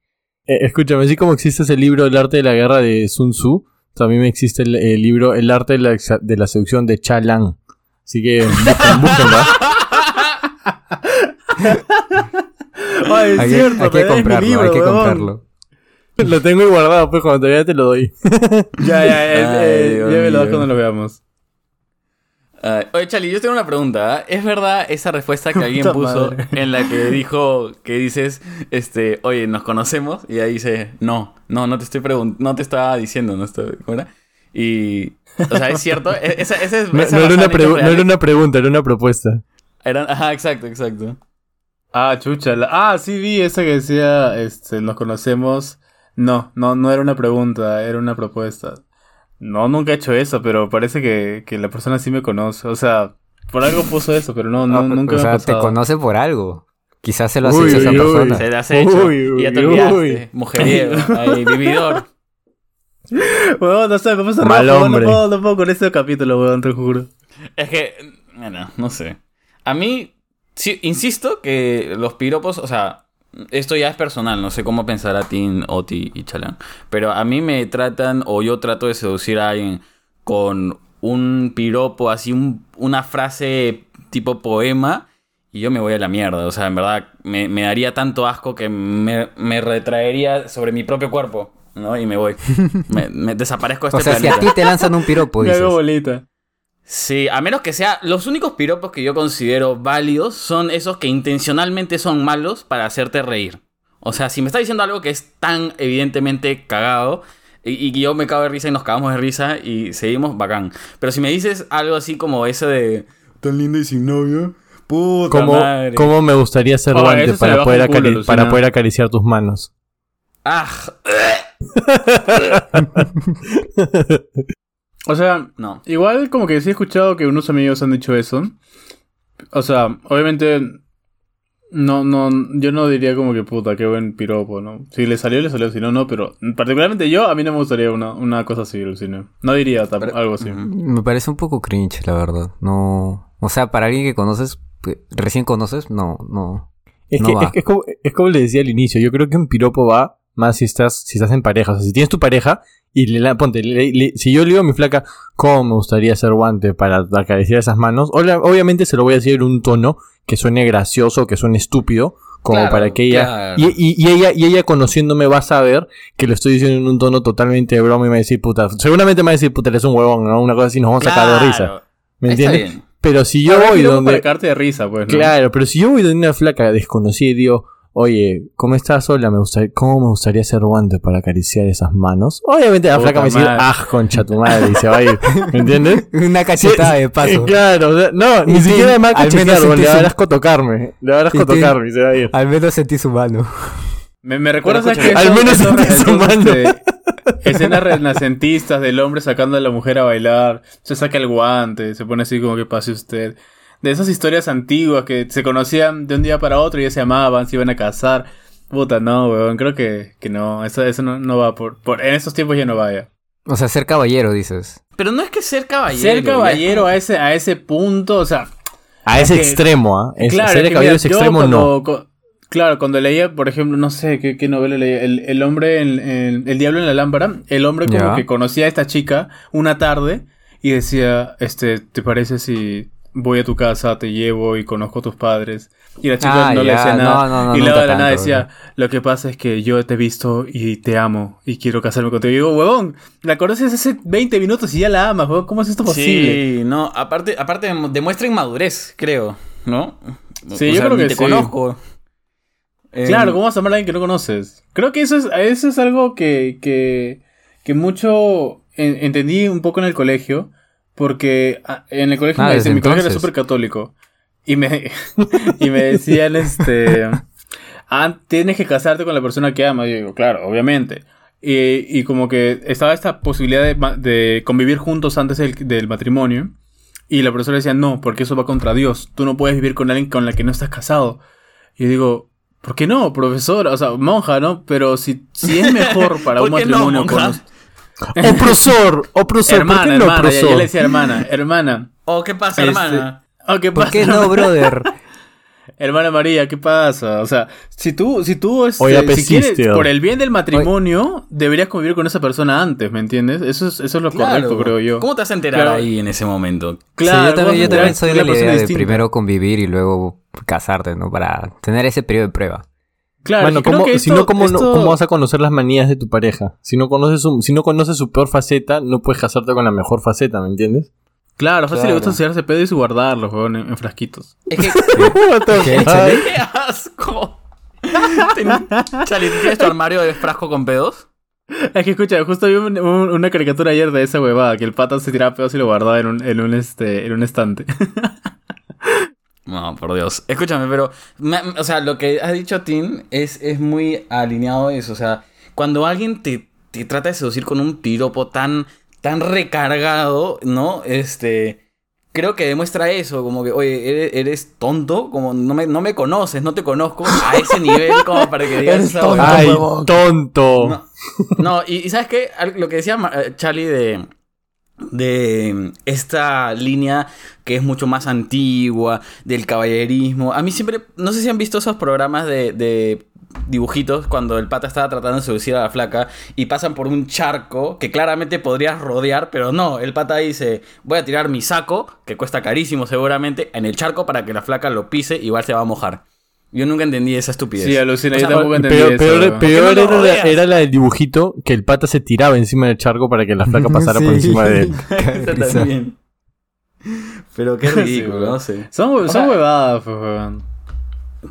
D: Eh, escúchame, así como existe ese libro El arte de la guerra de Sun Tzu, también existe el, el libro El arte de la, de la seducción de Cha Lang. Así que busquen, búsquenlo.
A: Ay, es
C: Hay, que-
A: cierto,
C: hay que comprarlo,
A: libro,
C: hay que comprarlo.
D: Lo tengo ahí guardado, pues cuando te vea te lo doy.
A: Ya, ya,
B: Ay, Dios
A: ya me lo das
B: mío.
A: cuando lo veamos.
B: Ay, oye, Charlie, yo tengo una pregunta. ¿ah? ¿Es verdad esa respuesta que alguien puso
A: madre.
B: en la que dijo que dices, este, oye, nos conocemos? Y ahí dice, no, no, no te estoy preguntando, no te estaba diciendo, no estoy, ¿cómo era? Y, o sea, es cierto. E- Esa, esa es,
D: No,
B: esa
D: no era una no era una pregunta, era una propuesta.
B: Eran- ajá, exacto, exacto.
A: Ah, chucha. la- Ah, sí vi esa que decía, este, nos conocemos. No, no, no era una pregunta, era una propuesta. No, nunca he hecho eso, pero parece que, que la persona sí me conoce. O sea, por algo puso eso, pero no, no
C: Ah,
A: nunca
C: o
A: me
C: sea,
A: ha
C: te conoce por algo. Quizás se lo has
D: Uy,
C: hecho a esa
D: uy,
C: persona.
B: Se la has hecho.
D: Uy,
B: y ya te olvidaste. Mujeriego, ahí, vividor.
A: Huevón, no sé, me puse
D: Mal
A: rojo,
D: hombre.
A: No puedo, no puedo con este capítulo, weón, te juro.
B: Es que, bueno, no sé. A mí, sí, insisto que los piropos, o sea, esto ya es personal, no sé cómo pensar a Tim, Oti y Chalán. Pero a mí me tratan, o yo trato de seducir a alguien con un piropo, así, un- una frase tipo poema, y yo me voy a la mierda. O sea, en verdad, me, me daría tanto asco que me, me retraería sobre mi propio cuerpo, ¿no? Y me voy. Me, me desaparezco de
C: O
B: este
C: sea, si a ti te lanzan un piropo,
A: Me
C: dices.
A: hago bolita.
B: Sí, a menos que sea. Los únicos piropos que yo considero válidos son esos que intencionalmente son malos para hacerte reír. O sea, si me está diciendo algo que es tan evidentemente cagado y, y yo me cago de risa y nos cagamos de risa y seguimos, bacán. Pero si me dices algo así como ese de. Tan lindo y sin novio. Puta
D: ¿Cómo,
B: madre.
D: cómo me gustaría ser
A: Oh,
D: guante
A: eso se
D: para
A: baja
D: poder,
A: culo,
D: para poder acariciar tus manos?
B: Ah,
A: O sea,
B: no.
A: igual como que sí he escuchado que unos amigos han dicho eso. O sea, obviamente no, no, yo no diría como que puta, qué buen piropo, ¿no? Si le salió, le salió, si no, no, pero particularmente yo, a mí no me gustaría una, una cosa así, alucina. No diría
B: Pero-
A: algo así.
C: Me parece un poco cringe, la verdad. No. O sea, para alguien que conoces, que recién conoces, no, no.
D: Es,
C: No
D: que,
C: va.
D: es, que es como, es como le decía al inicio, yo creo que un piropo va más si estás, si estás en pareja. O sea, si tienes tu pareja y le, la- ponte, le- le- si yo le digo a mi flaca, ¿cómo me gustaría ser guante para acariciar esas manos? Obviamente se lo voy a decir en un tono que suene gracioso, que suene estúpido, como
B: Claro,
D: para que ella,
B: claro.
D: y, y- y ella, y ella conociéndome va a saber que lo estoy diciendo en un tono totalmente de broma y me va a decir, puta, seguramente me va a decir, puta, eres un huevón, ¿no? Una cosa así, nos vamos a sacar de risa. ¿Me entiendes? Pero si yo voy donde...
A: para de risa, pues, ¿no?
D: Claro, pero si yo voy de una flaca desconocida y digo, oye, ¿cómo estás? Hola, me gustaría, ¿cómo me gustaría ser guante para acariciar esas manos? Obviamente la
A: Puta
D: flaca me dice,
A: madre.
D: ah, concha tu madre, y se va a ir. ¿Me entiendes?
C: Una cachetada de paso.
D: Claro, o sea, no, ni
C: Y
D: siquiera
C: sí,
D: va a
C: al menos
D: cachetear, le
C: sentí
D: va a
C: su-
D: dar asco tocarme. Le va a dar asco
C: Y sí.
D: tocarme y se va a ir.
C: Al menos sentí su mano.
A: Me, me recuerda
B: Pero
A: ¿sabes qué?
D: escúchame, al menos sentí su mano.
A: este, escenas renacentistas del hombre sacando a la mujer a bailar, se saca el guante, se pone así como que pase usted. De esas historias antiguas que se conocían de un día para otro y ya se amaban, se iban a casar. Puta, no, weón, creo que, que no, eso, eso no, no va por, por... En estos tiempos ya no vaya.
C: O sea, ser caballero, dices.
B: Pero no es que ser caballero.
A: Ser
B: es
A: caballero
B: como-
A: a ese, a ese punto, o sea,
D: A ese
A: Es que-
D: extremo, ¿ah? Es-
A: claro,
D: ser
A: es que
D: caballero
A: mira, yo
D: extremo
A: cuando-
D: no.
A: co- claro, cuando leía, por ejemplo, no sé qué, qué novela leía, el, el hombre, en, en- el diablo en la lámpara, el hombre como
C: Ya.
A: que conocía a esta chica una tarde y decía, este, ¿te parece si voy a tu casa, te llevo y conozco a tus padres? Y la chica
C: Ah,
A: no le decía nada.
C: no, no, no,
A: y luego de la nada decía, lo que pasa es que yo te he visto y te amo y quiero casarme contigo. Y digo, huevón, la conoces hace 20 minutos y ya la amas, huevón, ¿cómo es esto posible?
B: Sí, no, aparte, aparte demuestra inmadurez, creo, ¿no?
A: Sí, yo creo que
B: te
A: sí.
B: conozco.
A: Claro, ¿cómo vas a amar a alguien que no conoces? Creo que eso es, eso es algo que, que, que mucho en- entendí un poco en el colegio, porque ah, en el colegio
C: Ah,
A: me
C: desde
A: decían, mi colegio era súper católico, y me, y me decían, este, ah, tienes que casarte con la persona que amas. Y yo digo, claro, obviamente. Y, y como que estaba esta posibilidad de, ma- de convivir juntos antes del, del matrimonio. Y la profesora decía, no, porque eso va contra Dios. Tú no puedes vivir con alguien con la que no estás casado. Y yo digo, ¿por qué no, profesora? O sea, monja, ¿no? Pero si, si es mejor para un
B: ¿Por qué no,
A: matrimonio con...
D: ¡Opresor! ¡Opresor!
A: Hermana,
D: ¿Por qué no,
A: hermana,
D: opresor?
A: ya le decía hermana, hermana.
B: Oh, ¿qué pasa,
A: Este-
B: hermana?
A: Oh, ¿qué
C: ¿Por
A: pasa,
C: qué no, brother?
A: Hermana María, ¿qué pasa? O sea, si tú, si tú, este,
D: Oye,
A: si quieres, por el bien del matrimonio, deberías convivir con esa persona antes, ¿me entiendes? Eso es, eso es lo correcto, creo yo.
B: ¿Cómo te vas a enterar
A: Claro.
B: ahí en ese momento?
A: Claro,
C: Sí, yo también, yo soy de la idea de
A: distinta.
C: primero convivir y luego casarte, ¿no? Para tener ese periodo de prueba.
A: Claro,
D: Bueno,
A: es que creo
D: ¿cómo-
A: que
D: si
A: esto-
D: no, ¿cómo, no-
A: esto-
D: ¿cómo vas a conocer las manías de tu pareja? Si no, conoces su, si no conoces su peor faceta, no puedes casarte con la mejor faceta, ¿me entiendes?
A: Claro, fácil le
C: Claro.
A: gusta enseñarse pedos y guardarlos, weón, en, en frasquitos.
B: Es que...
C: ¿Qué, Chale?
B: ¡Qué asco! Chale, ¿tú ¿tienes tu armario de frasco con pedos?
A: Es que escucha, justo vi un- un- una caricatura ayer de esa huevada, que el pata se tiraba pedos y lo guardaba en un, en un, este, en un estante.
B: No, por Dios. Escúchame, pero... me- o sea, lo que has dicho, Tim, es, es muy alineado a eso. O sea, cuando alguien te, te trata de seducir con un piropo tan, tan recargado, ¿no? Este... Creo que demuestra eso, como que, oye, eres, eres tonto, como no me, no me conoces, no te conozco a ese nivel como para que digas
C: Eres tonto.
D: ¡Ay, tonto!
B: No, no, y, y ¿sabes qué? Lo que decía eh, Charlie de, de esta línea que es mucho más antigua, del caballerismo. A mí siempre, no sé si han visto esos programas de, de dibujitos cuando el pata estaba tratando de seducir a la flaca y pasan por un charco que claramente podrías rodear, pero no, el pata dice, voy a tirar mi saco, que cuesta carísimo seguramente, en el charco para que la flaca lo pise, igual se va a mojar. Yo nunca entendí esa estupidez.
A: Sí, alucina,
B: O
A: yo tampoco entendí
D: Peor,
A: eso.
D: peor- peor
B: ¿Por qué no lo
D: era, la, era la del dibujito que el pata se tiraba encima del charco para que la flaca pasara por encima de él.
B: También. Pero qué ridículo, no sé.
A: Son, son
B: sea-
A: huevadas, pues, weón.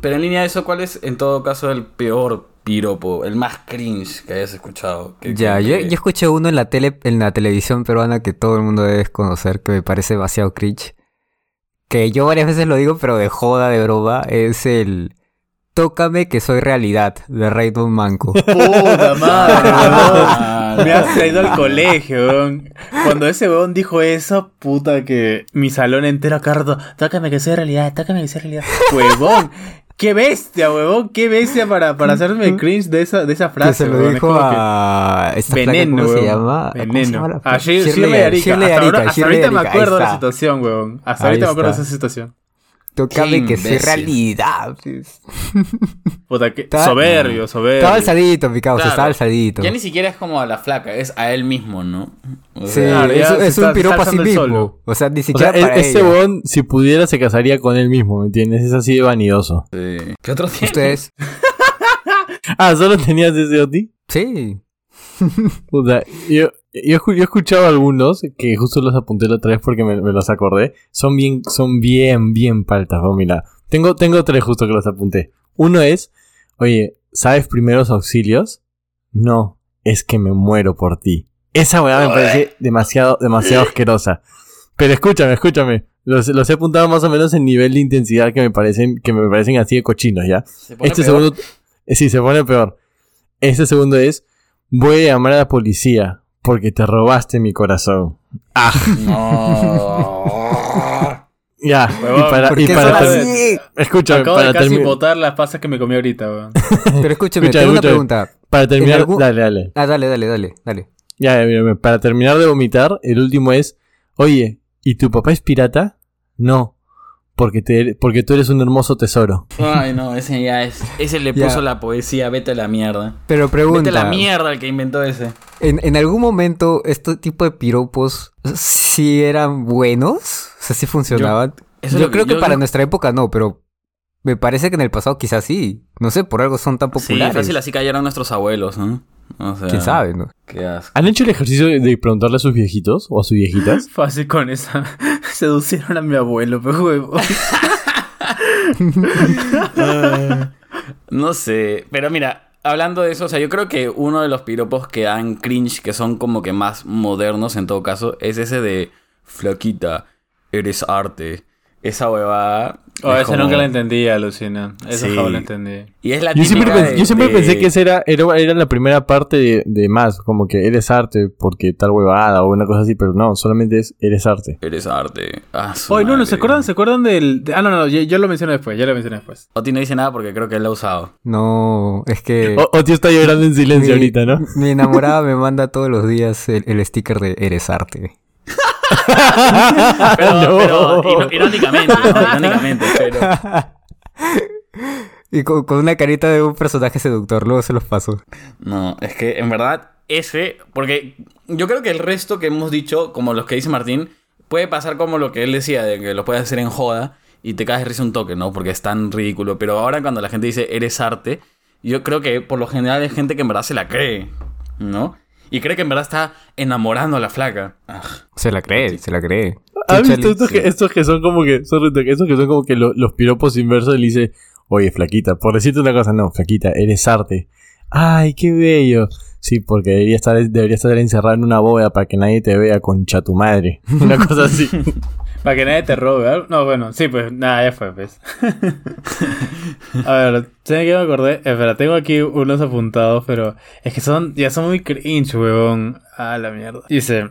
B: Pero en línea de eso, ¿cuál es en todo caso el peor piropo? El más cringe que hayas escuchado. Que-
C: Ya,
B: que-
C: yo,
B: que-
C: yo escuché uno en la tele, en la televisión peruana que todo el mundo debe conocer, que me parece demasiado cringe. Que yo varias veces lo digo, pero de joda, de broma, es el Tócame que soy realidad, de Raymond Manco.
A: Puta madre, weón.
B: Ah,
A: Me has traído al colegio, weón. Cuando ese weón dijo eso, puta que mi salón entero rato, tócame que sea realidad, tócame que sea realidad. Huevón, qué bestia, huevón, qué bestia para, para hacerme cringe de esa, de esa
C: que
A: frase.
C: se lo
A: huevón.
C: Dijo
A: que-
C: a... Esta flaca,
A: Veneno,
C: ¿Cómo se llama? ¿Cómo se
A: Veneno.
C: llama la
A: A
C: flaca?
A: Shirley,
C: Shirley-
A: Shirley Arica.
C: Shirley
A: hasta
C: Arica,
A: ahorita me acuerdo de la situación, huevón. Hasta ahorita me acuerdo de esa situación.
C: Tócame que soy
B: imbécil.
C: realidad. pues.
A: Puta, que soberbio, soberbio.
C: Estaba alzadito, mi causa,
B: Claro.
C: estaba alzadito.
B: Ya ni siquiera es como a la flaca, es a él mismo, ¿no? O
C: Sí,
B: sea,
C: es,
A: se
C: es
A: está-
C: un piropo a sí mismo. O sea, ni
D: O sea,
C: siquiera
D: e-
C: para ella.
D: weón, si pudiera, se casaría con él mismo, ¿me entiendes? Es así de vanidoso.
B: sí. ¿Qué otro tiene?
C: ¿Ustedes?
D: Ah, ¿solo tenías ese Oti?
C: Sí.
D: Puta, yo, yo, yo he escuchado algunos que justo los apunté la otra vez porque me, me los acordé. Son bien, son bien, bien paltas. mira. Tengo, tengo tres justo que los apunté. Uno es, oye, ¿sabes primeros auxilios? No, es que me muero por ti. Esa weá me parece demasiado, demasiado asquerosa. Pero escúchame, escúchame. Los, los he apuntado más o menos en nivel de intensidad que me parecen, que me parecen así de cochinos, ¿ya?
B: Se pone
D: Este
B: peor.
D: segundo. eh, Sí, se pone peor. Este segundo es. Voy a llamar a la policía porque te robaste mi corazón. Ah,
B: No.
D: ya.
A: Huevón,
D: y para,
C: ¿Por
D: y
C: qué
D: para
C: así?
D: escúchame,
A: Acabo
D: para,
A: de casi botar las pasas que me comí ahorita, weón.
C: Pero escúchame,
D: Escucha,
C: tengo una pregunta.
D: para terminar.
C: algún-
D: Dale, dale.
C: Ah, dale, dale, dale, dale.
D: Ya, para terminar de vomitar, el último es. Oye, ¿y tu papá es pirata? No. Porque, te, porque tú eres un hermoso tesoro.
B: Ay, no, ese ya es. Ese le
C: Ya.
B: puso la poesía, vete a la mierda.
C: Pero
B: Vete a
C: pregunta,
B: la mierda el que inventó ese.
C: ¿en, en algún momento este tipo de piropos sí eran buenos? O sea, sí funcionaban.
B: eso
C: yo
B: que-
C: creo que
B: yo
C: para
B: creo-
C: nuestra época no, pero me parece que en el pasado quizás sí. No sé, por algo son tan
B: Sí,
C: populares.
B: fácil así cayeron nuestros abuelos, ¿no? O sea,
C: ¿Quién sabe, no?
B: Qué asco.
D: ¿Han hecho el ejercicio de- de preguntarle a sus viejitos o a sus viejitas?
A: Fácil con esa. Seducieron a mi abuelo, pero huevón.
B: No sé, pero mira, hablando de eso, o sea, yo creo que uno de los piropos que dan cringe, que son como que más modernos en todo caso, es ese de flaquita, eres arte, esa huevada.
A: Oh,
B: es
A: esa
B: como-
A: nunca la entendí, alucina. Esa
B: Sí.
A: jamás la entendí.
B: Y es la
D: Yo siempre,
B: típica
D: pens-
B: de-
D: yo siempre
B: de-
D: pensé que esa era, era, era la primera parte de, de más, como que eres arte porque tal huevada o una cosa así, pero no, solamente es eres arte.
B: Eres arte. Ah,
A: Oye, no, no, ¿se acuerdan, ¿se acuerdan del...? de- ah, no, no, yo, yo lo mencioné después, yo lo mencioné después.
B: Oti no dice nada porque creo que él lo ha usado.
C: No, es que...
D: O, tío está llorando en silencio
C: mi,
D: ahorita, ¿no?
C: mi enamorada me manda todos los días el, el sticker de Eres arte.
B: Pero,
D: No.
B: pero irónicamente, ¿no? Irónicamente, pero...
C: Y con, con una carita de un personaje seductor, luego se los paso.
B: No, es que en verdad ese, porque yo creo que el resto que hemos dicho, como los que dice Martín, puede pasar como lo que él decía, de que lo puedes hacer en joda y te caes de risa un toque, ¿no? Porque es tan ridículo. Pero ahora cuando la gente dice eres arte, yo creo que por lo general hay gente que en verdad se la cree, ¿no? Y cree que en verdad está enamorando a la flaca. Ah,
C: Se la cree, se la cree.
D: ¿Has visto estos,
C: sí.
D: que, estos que son como que, sorry, estos que son como que lo- los piropos inversos y le dice, oye, flaquita, por decirte una cosa, no, flaquita, eres arte. Ay, qué bello. Sí, porque debería estar, debería estar encerrado en una bóveda para que nadie te vea concha tu madre. Una cosa así.
A: Para que nadie te robe. No, bueno, sí, pues nada, ya fue, pues. A ver, ¿saben qué me acordé? Espera, tengo aquí unos apuntados, pero es que son, ya son muy cringe, huevón. Ah, la mierda. Dice,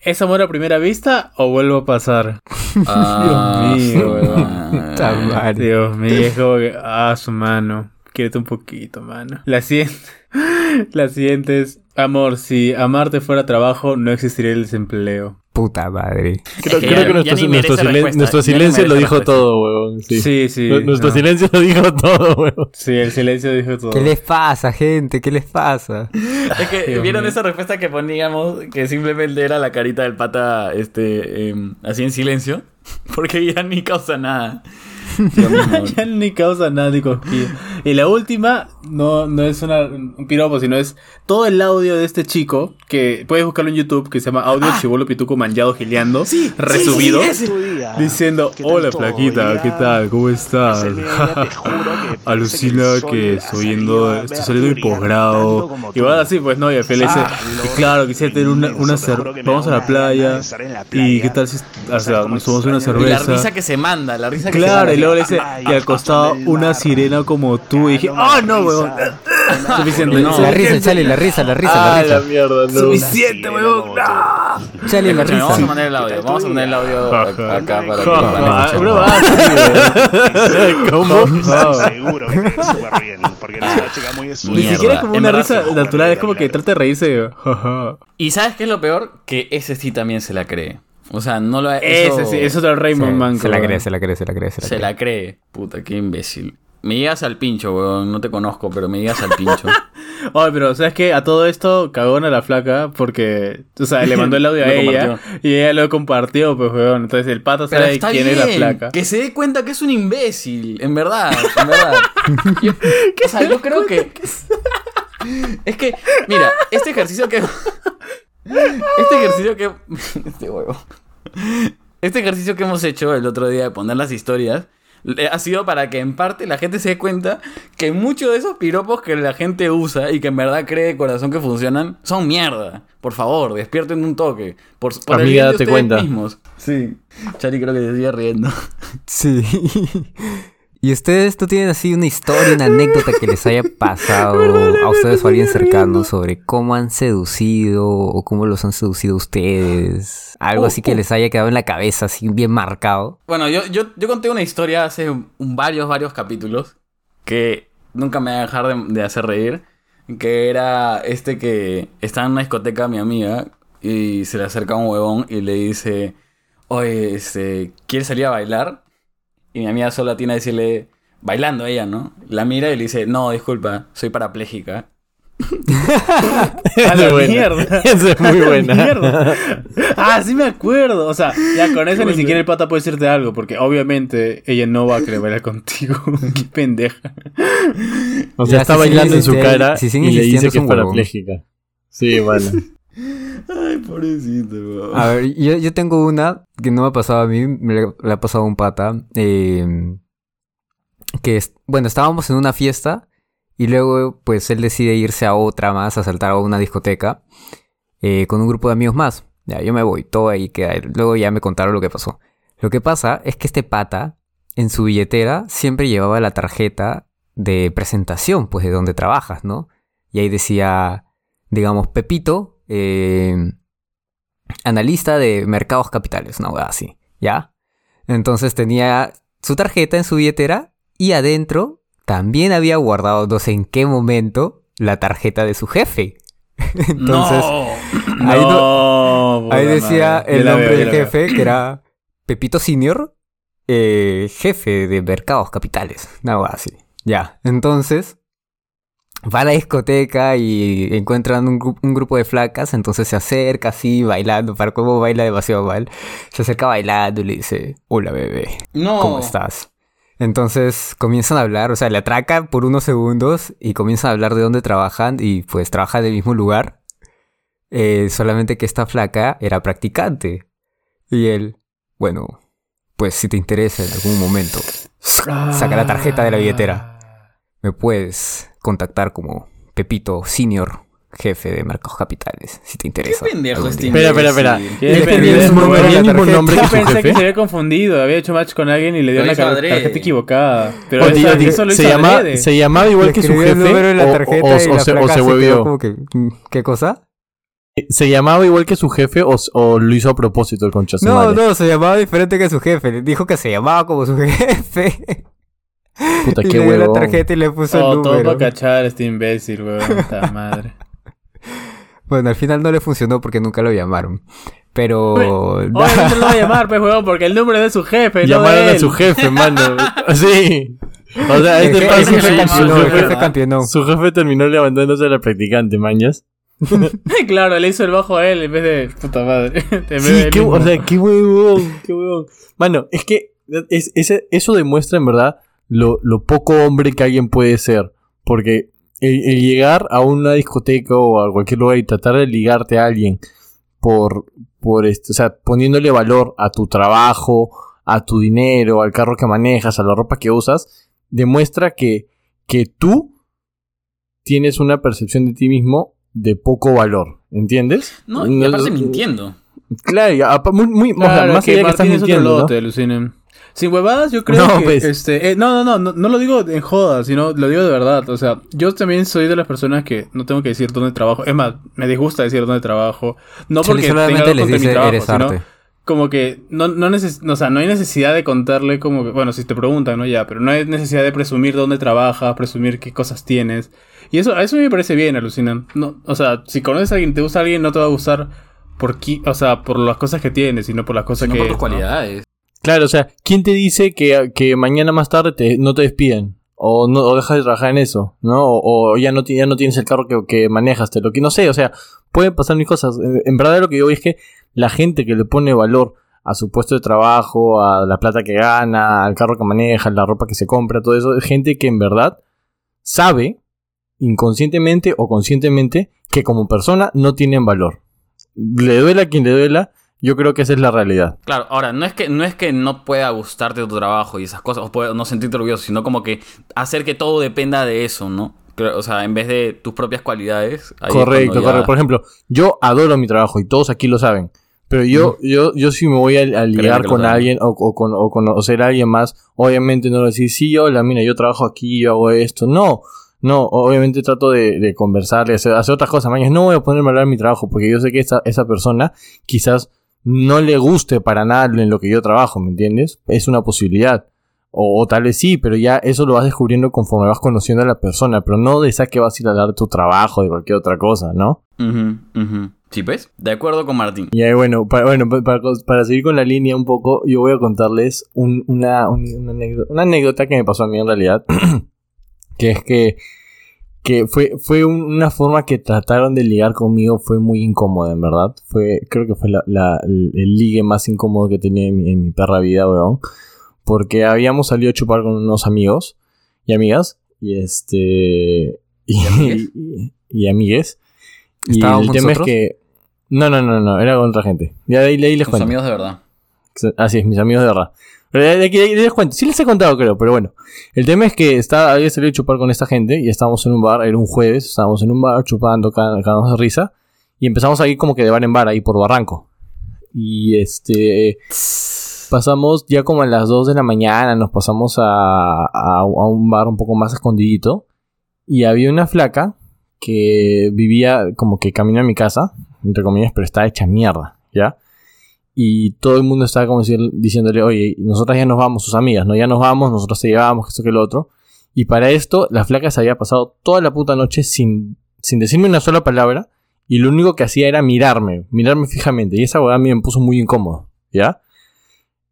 A: ¿es amor a primera vista o vuelvo a pasar?
B: Ah,
A: Dios mío, weón. Dios mío, es como que, ah, su mano. Quédate un poquito, mano. La siguiente, la siguiente es, amor, si amarte fuera trabajo, no existiría el desempleo.
C: Puta madre.
D: Creo,
B: Es que
D: creo
B: ya-
D: que
B: ya
D: nuestro, silen- silencio lo dijo todo, huevón. Sí.
A: Sí, sí.
D: Nu- Nuestro
A: no.
D: silencio lo dijo todo, huevón.
A: Sí, el silencio dijo todo.
C: ¿Qué les pasa, gente? ¿Qué les pasa?
B: Es que
A: Dios
B: vieron
A: mío.
B: esa respuesta que poníamos que simplemente era la carita del pata este em, así en silencio porque ya ni causa nada.
A: Ya ni causa nada de cosquillo. Y la última no, no es una, un piropo, sino es todo el audio de este chico, que puedes buscarlo en YouTube, que se llama Audio Chibolo Pituco Manllado Gileando, resubido, diciendo, hola flaquita, ¿qué tal? ¿Cómo estás? Alucina que estoy yendo, estoy saliendo de posgrado. Y va así, pues no, y al final dice, y claro, quisiera tener una, una cer- vamos a la playa, y qué tal si, o sea, nos tomamos una
B: Y la
A: cerveza.
B: risa que se manda, la risa que
A: Claro,
B: se manda.
A: Luego le dice, y al costado una sirena como tú. Y dije, ¡oh no, weón! Suficiente.
B: No.
C: La risa, Charlie, la risa, la risa,
D: Ah,
C: la
D: la
C: risa.
D: mierda, no.
A: Suficiente, weón.
C: La
B: Escúchame, vamos a poner el audio, vamos a poner el audio acá para que.
D: ¿Cómo?
E: Seguro que súper bien, porque una chica muy
A: Ni siquiera es como una risa natural, es como que trata de reírse.
B: Y ¿sabes qué es lo peor? Que ese sí también se la cree. O sea, no lo
A: Ese sí, eso es el Raymond
C: Se,
A: Manco.
C: se la cree,
A: weón.
C: se la cree, se la cree, se la
B: Se
C: cree.
B: la cree. Puta, qué imbécil. Me llegas al pincho, weón. No te conozco, pero me llegas al pincho.
A: Oye, pero ¿sabes qué? A todo esto cagón a la flaca porque, o sea, le mandó el audio a ella
B: compartió.
A: y ella lo compartió, pues, weón. Entonces el pato
B: Pero
A: sabe quién
B: bien,
A: es la flaca.
B: que se dé cuenta que es un imbécil, en verdad, en verdad. Yo, o sea, yo creo que... Es que, mira, este ejercicio que... Este ejercicio que... Este huevo. Este ejercicio que hemos hecho el otro día de poner las historias ha sido para que en parte la gente se dé cuenta que muchos de esos piropos que la gente usa y que en verdad cree de corazón que funcionan son mierda. Por favor, despierten un toque. Por, por el
D: Amiga,
B: bien de
D: date cuenta.
B: mismos. Sí. Chari creo que se sigue riendo.
C: Sí. ¿Y ustedes no tienen así una historia, una anécdota que les haya pasado a ustedes o a alguien cercano sobre cómo han seducido o cómo los han seducido ustedes? Algo
B: Uh,
C: así que les haya quedado en la cabeza, así bien marcado.
B: Bueno, yo, yo, yo conté una historia hace un- varios, varios capítulos que nunca me va a dejar de, de hacer reír. Que era este que está en una discoteca mi amiga y se le acerca un huevón y le dice, oye, este, ¿quieres salir a bailar? Y mi amiga solo tiene a decirle, bailando ella, ¿no? La mira y le dice, no, disculpa, soy parapléjica.
A: A
D: Esa
A: la
D: buena.
A: mierda.
D: Esa es muy buena.
A: Mierda. Ah, sí me acuerdo. O sea, ya con eso ni siquiera el pata puede decirte algo, porque obviamente ella no va a querer bailar contigo. Qué pendeja.
D: O sea,
C: Ya,
D: está
C: si
D: bailando en su cara
C: si
D: y le dice que
C: es
D: parapléjica. Sí, bueno.
B: Ay, pobrecito, weón.
C: A ver, yo, yo tengo una que no me ha pasado a mí, me la, ha pasado un pata. eh, que, es, bueno, estábamos en una fiesta y luego pues él decide irse a otra más, a saltar a una discoteca eh, con un grupo de amigos más. Ya, yo me voy, todo ahí queda. Luego ya me contaron lo que pasó. Lo que pasa es que este pata, en su billetera, siempre llevaba la tarjeta de presentación, pues de donde trabajas, ¿no? Y ahí decía, digamos, Pepito, eh, analista de mercados capitales, una hueá así, ¿ya? Entonces tenía su tarjeta en su billetera y adentro también había guardado, no sé en qué momento, la tarjeta de su jefe. Entonces,
B: no.
C: ahí, no- decía
A: madre.
C: El nombre del jefe, que era Pepito Senior, eh, jefe de mercados capitales, nada así. Ya, entonces va a la discoteca y encuentran un, gru- un grupo de flacas, entonces se acerca así bailando, para cómo baila demasiado mal, se acerca bailando y le dice, hola bebé,
B: No.
C: ¿cómo estás? Entonces comienzan a hablar, o sea, le atracan por unos segundos y comienzan a hablar de dónde trabajan y pues trabajan en el mismo lugar. Eh, solamente que esta flaca era practicante. Y él, bueno, pues si te interesa en algún momento, saca la tarjeta de la billetera. Me puedes contactar como Pepito Senior, jefe de Mercados Capitales, si te interesa.
B: Qué pendejo este.
D: Espera, espera, espera.
B: imbécil.
A: ¿Qué
D: ¿Le
A: pendejo,
D: tenía el el
A: Yo pensé que se había confundido, había hecho match con alguien y le dio la tarjeta equivocada. Pero eso lo
D: se, llama, se llamaba igual que su
C: el
D: jefe
C: en la
D: o-
C: tarjeta
D: o,
C: y
D: o
C: la
D: se, huevió.
C: como que, ¿Qué cosa?
D: ¿Se llamaba igual que su jefe o, o lo hizo a propósito el concha su
C: No, no, se llamaba diferente que su jefe. Le dijo que se llamaba como su jefe.
D: Puta,
C: y
D: qué
C: le dio la tarjeta y le puso
A: Oh,
C: el
A: todo
C: número.
A: para cachar a este imbécil, weón. Puta madre.
C: Bueno, al final no le funcionó porque nunca lo llamaron. Pero...
A: Obviamente lo va a llamar, pues, weón, porque el número es de su jefe, no
D: Llamaron
A: de
D: a
A: él.
D: su jefe, mano. Sí. O sea, este
C: jefe,
D: pasa
C: el jefe
D: su-
C: campeonó,
D: su
C: jefe
D: jefe-
C: campeonó.
D: Su jefe terminó levantándose a la practicante, mañas.
A: claro, le hizo el bajo a él en vez de. Puta madre. En vez
D: Sí,
A: de
D: qué, o sea, qué huevón, qué huevón. Mano, es que es, ese- eso demuestra en verdad lo, lo poco hombre que alguien puede ser. Porque el, el llegar a una discoteca o a cualquier lugar y tratar de ligarte a alguien por, por este, o sea, poniéndole valor a tu trabajo, a tu dinero, al carro que manejas, a la ropa que usas, demuestra que, que tú tienes una percepción de ti mismo de poco valor. ¿Entiendes?
B: No, y aparte mintiendo.
D: Claro, muy, muy, o sea,
A: Claro,
D: más
A: que
D: allá que estás mintiendo, ¿no?
A: Sin huevadas, yo creo
D: No,
A: que.
D: pues.
A: Este, eh, no, no, no, no, no lo digo en joda, sino lo digo de verdad. O sea, yo también soy de las personas que no tengo que decir dónde trabajo. Es más, me disgusta decir dónde trabajo. No porque tenga
C: solamente
A: algo
C: les
A: contra mi
C: dice,
A: trabajo,
C: eres
A: sino
C: arte.
A: como que no, no, neces o sea, no hay necesidad de contarle como que, bueno, si te preguntan, ¿no? Ya, pero no hay necesidad de presumir dónde trabajas, presumir qué cosas tienes. Y eso, a eso me parece bien, alucinan. No, o sea, si conoces a alguien, te gusta a alguien, no te va a gustar por qui- o sea, por las cosas que tienes, sino por las cosas
B: No
A: que
B: por tus cualidades.
D: Claro, o sea, ¿quién te dice que, que mañana más tarde te, no te despiden? O, no, o dejas de trabajar en eso, ¿no? O, ya, no ya no tienes el carro que, que manejas, te lo que no sé, o sea, pueden pasar mil cosas. En, verdad lo que yo veo es que la gente que le pone valor a su puesto de trabajo, a la plata que gana, al carro que maneja, la ropa que se compra, todo eso, es gente que en verdad sabe, inconscientemente o conscientemente, que como persona no tienen valor. Le duela a quien le duela, yo creo que esa es la realidad.
B: Claro, ahora, no es que no es que no pueda gustarte tu trabajo y esas cosas, o pueda no sentirte orgulloso, sino como que hacer que todo dependa de eso, ¿no? O sea, en vez de tus propias cualidades. ahí
D: correcto,
B: ya-
D: correcto. Por ejemplo, yo adoro mi trabajo y todos aquí lo saben. Pero yo, yo, yo si me voy a, a ligar
B: lo
D: con alguien o, o con, o conocer a alguien más, obviamente no le decir, sí, hola, mira, yo trabajo aquí, yo hago esto. No, no, obviamente trato de, de conversarle, hacer, hacer otras cosas. Mañana no voy a ponerme a hablar de mi trabajo porque yo sé que esa, esa persona quizás no le guste para nada en lo que yo trabajo, ¿me entiendes? Es una posibilidad. O, o tal vez sí, pero ya eso lo vas descubriendo conforme vas conociendo a la persona, pero no de esa que vas a ir a hablar de tu trabajo, de cualquier otra cosa, ¿no?
B: Ujú, ujú. ¿Sí ves? De acuerdo con Martín.
D: Y ahí, bueno, para, bueno, pa- para, para seguir con la línea un poco, yo voy a contarles un- una, un- una, anécdota, una anécdota que me pasó a mí en realidad, que es que, que fue, fue un- una forma que trataron de ligar conmigo, fue muy incómoda, en verdad. Fue, creo que fue la, la- el, ligue más incómodo que tenía en mi, en mi perra vida, weón. Porque habíamos salido a chupar con unos amigos y amigas, y este... Y,
B: amigues?
D: y- y amigues. Y
C: ¿Estábamos
D: el tema es que... No, no, no, no, era con otra gente. Ya de ahí, de ahí les cuento.
B: amigos de verdad.
D: Así es, mis amigos de verdad. Pero de aquí de cuento. Sí les he contado, creo, pero bueno. El tema es que estaba, había salido a chupar con esta gente y estábamos en un bar, era un jueves, estábamos en un bar chupando, ca- cagándonos de risa. Y empezamos a ir como que de bar en bar, ahí por Barranco. Y este... pasamos ya como a las 2 de la mañana, nos pasamos a, a- a un bar un poco más escondidito. Y había una flaca que vivía como que camino a mi casa, entre comillas, pero estaba hecha mierda, ¿ya? Y todo el mundo estaba como diciéndole, oye, nosotras ya nos vamos, sus amigas, ¿no? Ya nos vamos, nosotros te llevamos, que esto que lo otro. Y para esto, la flaca se había pasado toda la puta noche sin, sin decirme una sola palabra. Y lo único que hacía era mirarme, mirarme fijamente. Y esa hueá a mí me puso muy incómodo, ¿ya?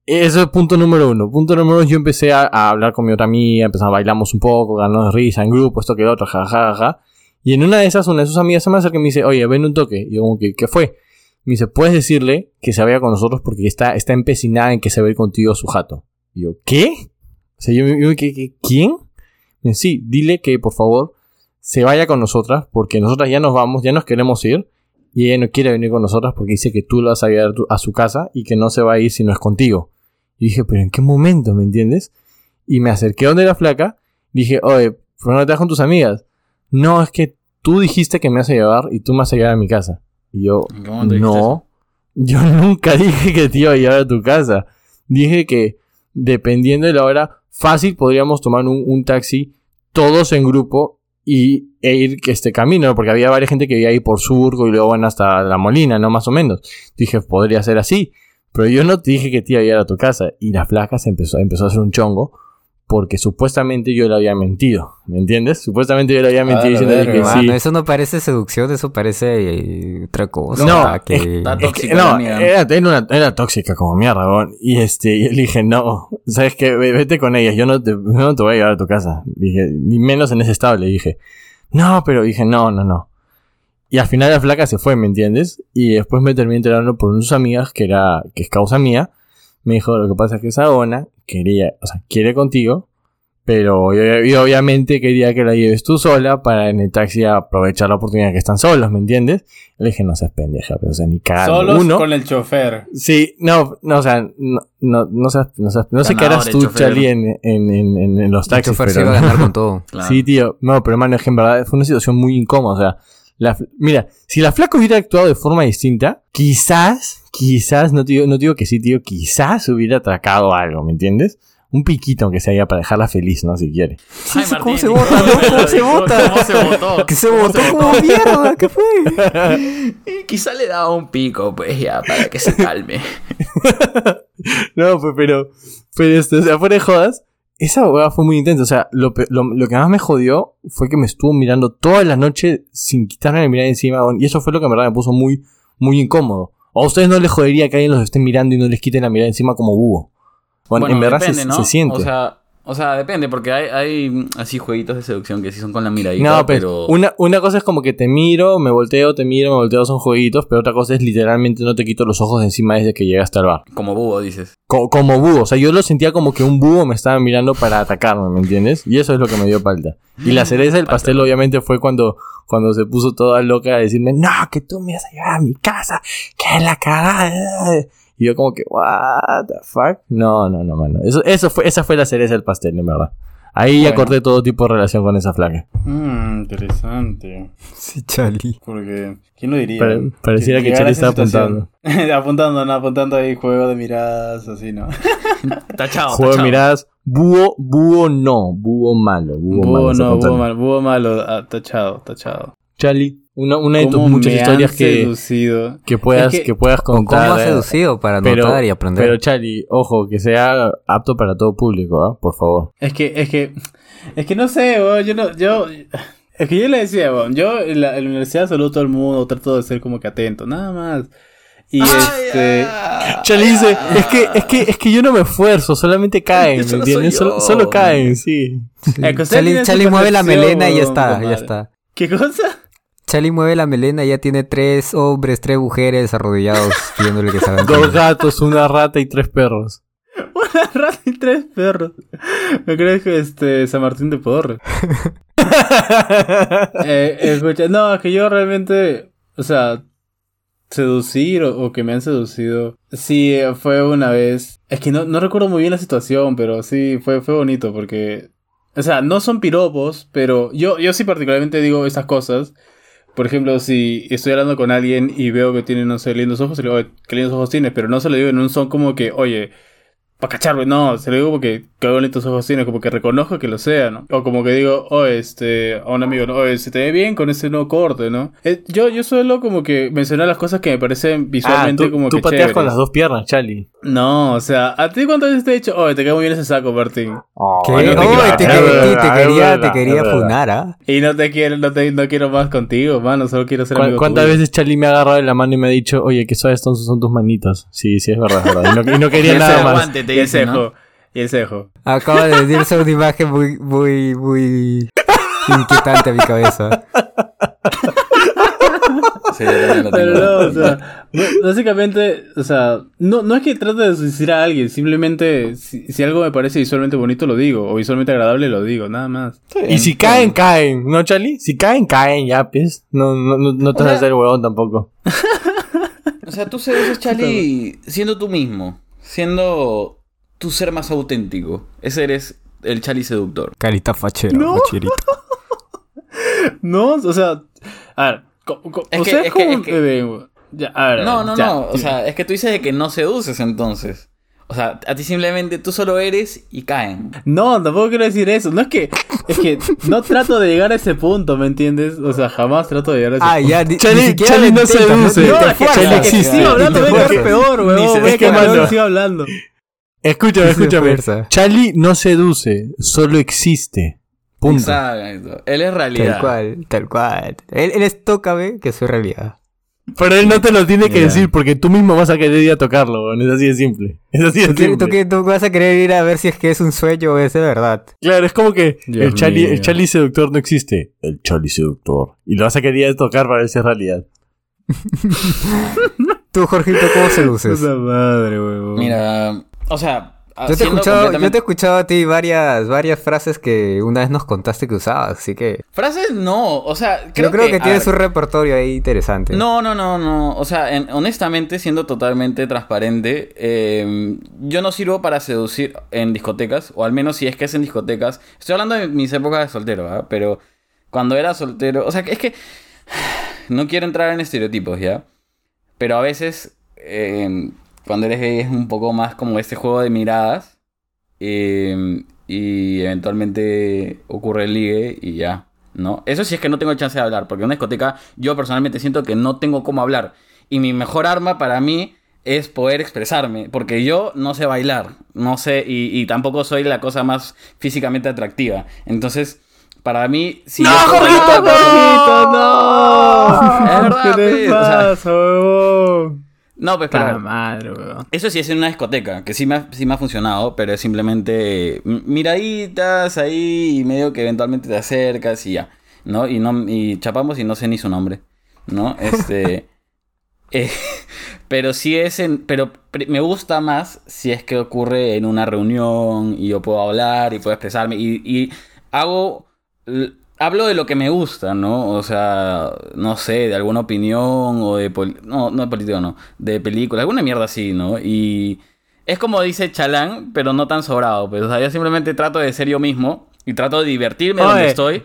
D: Eso es punto número uno. Punto número dos, yo empecé a, hablar con mi otra amiga, empezamos bailamos un poco, ganamos risa en grupo, esto que lo otro, jajaja. Ja, ja. Y en una de esas, una de sus amigas se me acerca y me dice, oye, ven un toque. Y yo como que, ¿qué fue? Me dice, ¿puedes decirle que se vaya con nosotros porque está, está empecinada en que se va a ir contigo a su jato? Y yo, ¿qué? O sea, yo, yo ¿qué, ¿quién? Me dice, sí, dile que por favor se vaya con nosotras porque nosotras ya nos vamos, ya nos queremos ir. Y ella no quiere venir con nosotras porque dice que tú la vas a llevar a su casa y que no se va a ir si no es contigo. Y dije, pero ¿en qué momento? ¿Me entiendes? Y me acerqué donde la flaca. Dije, oye, ¿por qué no te vas con tus amigas? No, es que tú dijiste que me vas a llevar y tú me vas a llevar a mi casa. Y yo,
B: ¿En qué momento dijiste
D: no, yo nunca dije que te iba a llevar a tu casa. Dije que dependiendo de la hora, fácil podríamos tomar un, un taxi todos en grupo y, e ir este camino, ¿no? porque había varias gente que iba ahí por Surco y luego van hasta La Molina, ¿no? Más o menos. Dije, podría ser así. Pero yo no te dije que te iba a llevar a tu casa. Y la flaca se empezó, empezó a hacer un chongo porque supuestamente yo le había mentido. ¿Me entiendes? Supuestamente yo le había mentido diciéndole
A: verga.
D: que sí.
C: Eso no parece seducción, eso parece eh, otra cosa.
D: No,
C: que...
B: está
D: Es que,
B: tóxica
D: no, era, era, una- era tóxica como mierda, weón. Y este, y le dije, no, sabes qué, Ve- vete con ellas, yo no te, no te voy a llevar a tu casa. Dije, ni menos en ese estado, le dije. No, pero dije, no, no, no. Y al final la flaca se fue, ¿me entiendes? Y después me terminé enterando por unas amigas que era, que es causa mía. Me dijo, lo que pasa es que esa dona quería, o sea, quiere contigo, pero yo, yo obviamente quería que la lleves tú sola para en el taxi aprovechar la oportunidad que están solos, ¿me entiendes? Le dije, no seas pendeja, pero o sea, ni cagando.
A: Solos
D: Uno,
A: con el chofer.
D: Sí, no, no, o sea, no, no, no, seas- no, seas- no sé qué harás
B: el
D: tú,
B: chofer.
D: Charlie, en, en, en, en- en los
C: El
D: taxis.
C: chofer se
D: pero
C: iba a ganar con todo.
B: Claro.
D: Sí, tío. No, pero hermano, es que en verdad fue una situación muy incómoda. O sea, la, mira, si la flaca hubiera actuado de forma distinta, quizás, quizás, no no te digo que sí, tío, quizás hubiera atracado algo, ¿me entiendes? Un piquito, aunque sea para dejarla feliz, ¿no? Si quiere.
C: Sí,
B: Ay,
C: sí, ¿cómo
B: Martín,
C: se vota, no? ¿Cómo se vota?
B: ¿Cómo se votó?
C: Que se
B: ¿Cómo
C: votó como mierda, ¿qué fue?
B: Y quizá le daba un pico, pues ya, para que se calme.
D: No, pues, pero, pero este, o sea, fuera de jodas, esa hueá fue muy intensa. O sea, lo, lo, lo que más me jodió fue que me estuvo mirando toda la noche sin quitarme la mirada encima. Y eso fue lo que en verdad me puso muy, muy incómodo. ¿O a ustedes no les jodería que alguien los esté mirando y no les quite la mirada encima como búho? Bueno, en verdad se, se siente.
B: O sea, o sea, depende, porque hay, hay así jueguitos de seducción que sí son con la miradita,
D: no, pero,
B: pero...
D: una, una cosa es como que te miro, me volteo, te miro, me volteo, son jueguitos, pero otra cosa es literalmente no te quito los ojos de encima desde que llegaste al bar.
B: Como búho, dices.
D: Co- como búho, o sea, yo lo sentía como que un búho me estaba mirando para atacarme, ¿me entiendes? Y eso es lo que me dio falta. Y la cereza del pastel obviamente fue cuando, cuando se puso toda loca a decirme, no, que tú me vas a llevar a mi casa, que es la cagada. Y yo como que, what the fuck? No, no, no, mano. Eso, eso fue, esa fue la cereza del pastel, en verdad. Ahí ya
A: Bueno.
D: corté todo tipo de relación con esa flaca.
A: Mmm, interesante.
C: Sí, Charlie.
A: Porque, ¿quién lo diría?
D: Pare- pareciera que
A: llegara
D: Charlie
A: a esa
D: estaba
A: situación. apuntando, no, apuntando ahí juego de miradas, así, ¿no?
B: Tachado,
D: Juego de miradas, búho, búho no, búho malo, búho, malo.
A: Búho
D: está
A: no, búho malo, búho malo, ah, tachado, tachado.
D: Charlie, una, una de tus
A: ¿Cómo
D: muchas historias que, que puedas,
A: Es que-
D: que puedas
C: ¿O ¿Cómo
D: contar.
C: has
D: eh,
C: seducido para
D: pero-
C: anotar y aprender?
D: Pero Charlie, ojo, que sea apto para todo público, ¿ah? Por favor.
A: Es que, es que, es que no sé, weón, yo no, yo, es que yo le decía, weón, yo en la, en la universidad saludo a todo el mundo, trato de ser como que atento, nada más. Y este,
D: Charlie dice, es que, es que, es que yo no me esfuerzo, solamente caen, ¿me
B: solo
D: entiendes? Solo, solo caen, sí.
A: es que usted
C: Charlie, Charlie mueve la melena y ya está, ya está.
A: ¿Qué cosa?
C: Charlie mueve la melena y ya tiene tres hombres, tres mujeres arrodillados pidiéndole que salgan.
D: Dos gatos, una rata y tres perros.
A: Una rata y tres perros. Me crees que este San Martín de Porres. eh, escucha, no, es que yo realmente, o sea, seducir o, o que me han seducido, sí, fue una vez. Es que no, no recuerdo muy bien la situación, pero sí, fue, fue bonito porque, o sea, no son piropos, pero yo, yo sí particularmente digo esas cosas. Por ejemplo, si estoy hablando con alguien y veo que tiene, no sé, lindos ojos, le digo, "Oye, qué lindos ojos tienes, pero no se lo digo en un son como que, oye, para cacharme, no, se lo digo porque qué bonitos ojos tiene, como que reconozco que lo sea, ¿no? O como que digo, oh, este, a un amigo, no, oye, se te ve bien con ese nuevo corte, ¿no? Eh, yo, yo suelo como que mencionar las cosas que me parecen visualmente
D: Ah, tú,
A: como
D: tú
A: que
D: pateas
A: chéveres.
D: con las dos piernas, Chali.
A: No, o sea, ¿a ti cuántas veces te he dicho, oye, te queda muy bien ese saco, Martín?
D: No te
C: quería- te quería, te funar, ¿ah?
A: Y no te quiero, no, te, no quiero más contigo, mano, solo quiero ser
D: ¿Cu-
A: amigo
D: ¿Cuántas
A: tuyo.
D: veces Chali me ha agarrado de la mano y me ha dicho, oye, qué suaves son, son tus manitas? Sí, sí, es verdad, es verdad. Y no, y no quería nada más.
B: aguante ¿no?
A: cejo, y el cejo.
C: Acaba de decirse una imagen muy, muy, muy inquietante a mi cabeza.
B: Sí,
A: Pero no, o sea, básicamente, o sea, no, no es que trate de seducir a alguien, simplemente si, si algo me parece visualmente bonito lo digo, o visualmente agradable lo digo, nada más.
D: Y si caen, caen, ¿no, Chali? Si caen, caen, ya, pues. No, no, no, no te vas a hacer huevón tampoco.
B: O sea, tú seduces, Charlie, siendo tú mismo. Siendo tu ser más auténtico. Ese eres el Charlie seductor.
C: Carita fachera,
A: No.
C: facherita.
A: No, o sea, a ver, o
B: que-
A: sea,
B: es
A: es
B: que-
A: como
B: es que-
A: que vengo. Ya, a ver,
B: No, no,
A: ya,
B: no. O sea, es que tú dices de que no seduces entonces. O sea, a ti simplemente tú solo eres y caen.
A: No, tampoco quiero decir eso. No es que, es que no trato de llegar a ese punto, ¿me entiendes? O sea, jamás trato de llegar a ese
C: Ah,
A: punto.
C: ya, ni,
D: Chali-
C: ni siquiera
D: Chali
C: lo
D: no
C: intentas,
D: seduce.
A: No, es que,
C: esfuerzas.
D: Chali
A: es que si
D: existe.
A: sigo hablando voy a quedar
D: Porque-
A: peor,
B: ni
A: weón.
B: se-
A: Voy a
B: es que,
A: quedar peor
D: mano,
A: si sigo hablando.
D: Escúchame, escúchame. Chali no seduce, solo existe. Punto.
B: Exacto. Él es
C: Tal
B: realidad.
C: cual, tal cual. Él, él es tócame que soy realidad.
D: Pero él no te lo tiene que decir porque tú mismo vas a querer ir a tocarlo. Es así de simple. Es así de
C: ¿Tú, quieres- tú,
D: simple.
C: qué- tú vas a querer ir a ver si es que es un sueño o es de verdad.
D: Claro, es como que
A: Dios
D: el Chali,
A: mío.
D: el Chali seductor no existe. El Chali seductor. Y lo vas a querer ir a tocar para ver si es realidad.
C: Tú, Jorgito, ¿cómo seduces?
A: Puta madre.
B: Mira, o sea,
C: Yo te, he escuchado, yo te he escuchado a ti varias, varias frases que una vez nos contaste que usabas, así que
B: Frases no, o sea, creo
C: yo creo que,
B: a
C: tienes
B: ver,
C: un repertorio ahí interesante.
B: No, no, no, no. O sea, en- honestamente, siendo totalmente transparente, eh, yo no sirvo para seducir en discotecas, o al menos si es que es en discotecas. Estoy hablando de mis épocas de soltero, ¿ah? Pero cuando era soltero, o sea, es que no quiero entrar en estereotipos, ¿ya? Pero a veces, eh, cuando eres gay es un poco más como este juego de miradas. eh, y eventualmente ocurre el ligue y ya. ¿no? Eso sí es que no tengo chance de hablar, porque en una discoteca yo personalmente siento que no tengo cómo hablar. Y mi mejor arma para mí es poder expresarme, porque yo no sé bailar, no sé, y, y tampoco soy la cosa más físicamente atractiva. Entonces, para mí, si yo puedo-
A: no!
B: Es verdad,
A: ¿Qué te
B: pues,
A: pasa?
B: No, pues claro.
A: madre.
B: Eso sí es en una discoteca, que sí me, ha, sí me ha funcionado, pero es simplemente mm, miraditas ahí y medio que eventualmente te acercas y ya, ¿no? Y, no, y chapamos y no sé ni su nombre, ¿no? Este... eh, pero sí es en... Pero me gusta más si es que ocurre en una reunión y yo puedo hablar y puedo expresarme y, y hago... Hablo de lo que me gusta, ¿no? O sea, no sé, de alguna opinión o de... No, no de política, no. De película, alguna mierda así, ¿no? Y es como dice Chalán, pero no tan sobrado. Pues, o sea, yo simplemente trato de ser yo mismo y trato de divertirme donde estoy.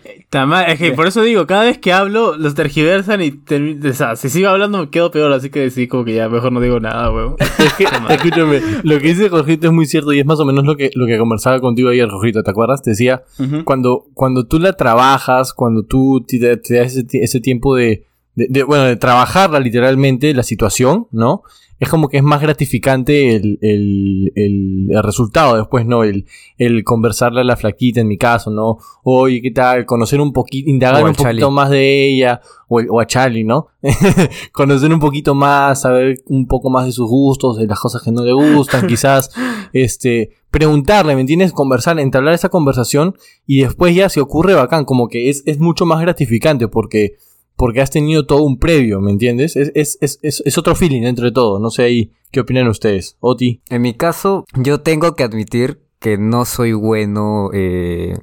A: Es que por eso digo, cada vez que hablo, los tergiversan y o sea, si sigo hablando me quedo peor, así que sí, como que ya mejor no digo nada, weón.
D: Es que, escúchame, lo que dice Jorgito es muy cierto y es más o menos lo que, lo que conversaba contigo ayer, Jorgito, ¿te acuerdas? Te decía, cuando, cuando tú la trabajas, cuando tú te, te das ese tiempo de, de, de, bueno, de trabajarla literalmente, la situación, ¿no? Es como que es más gratificante el, el, el, el resultado después, ¿no? El, el conversarle a la flaquita, en mi caso, ¿no? Oye, ¿qué tal? Conocer un poquito, indagar un poquito más de ella, o, o a Charlie, ¿no? Conocer un poquito más, saber un poco más de sus gustos, de las cosas que no le gustan, quizás, este, preguntarle, ¿me entiendes? Conversar, entablar esa conversación y después ya se ocurre bacán, como que es, es mucho más gratificante porque, porque has tenido todo un previo, ¿me entiendes? Es, es, es, es, es otro feeling dentro de todo, no sé ahí, ¿qué opinan ustedes? Oti.
C: En mi caso, yo tengo que admitir que no soy bueno. eh,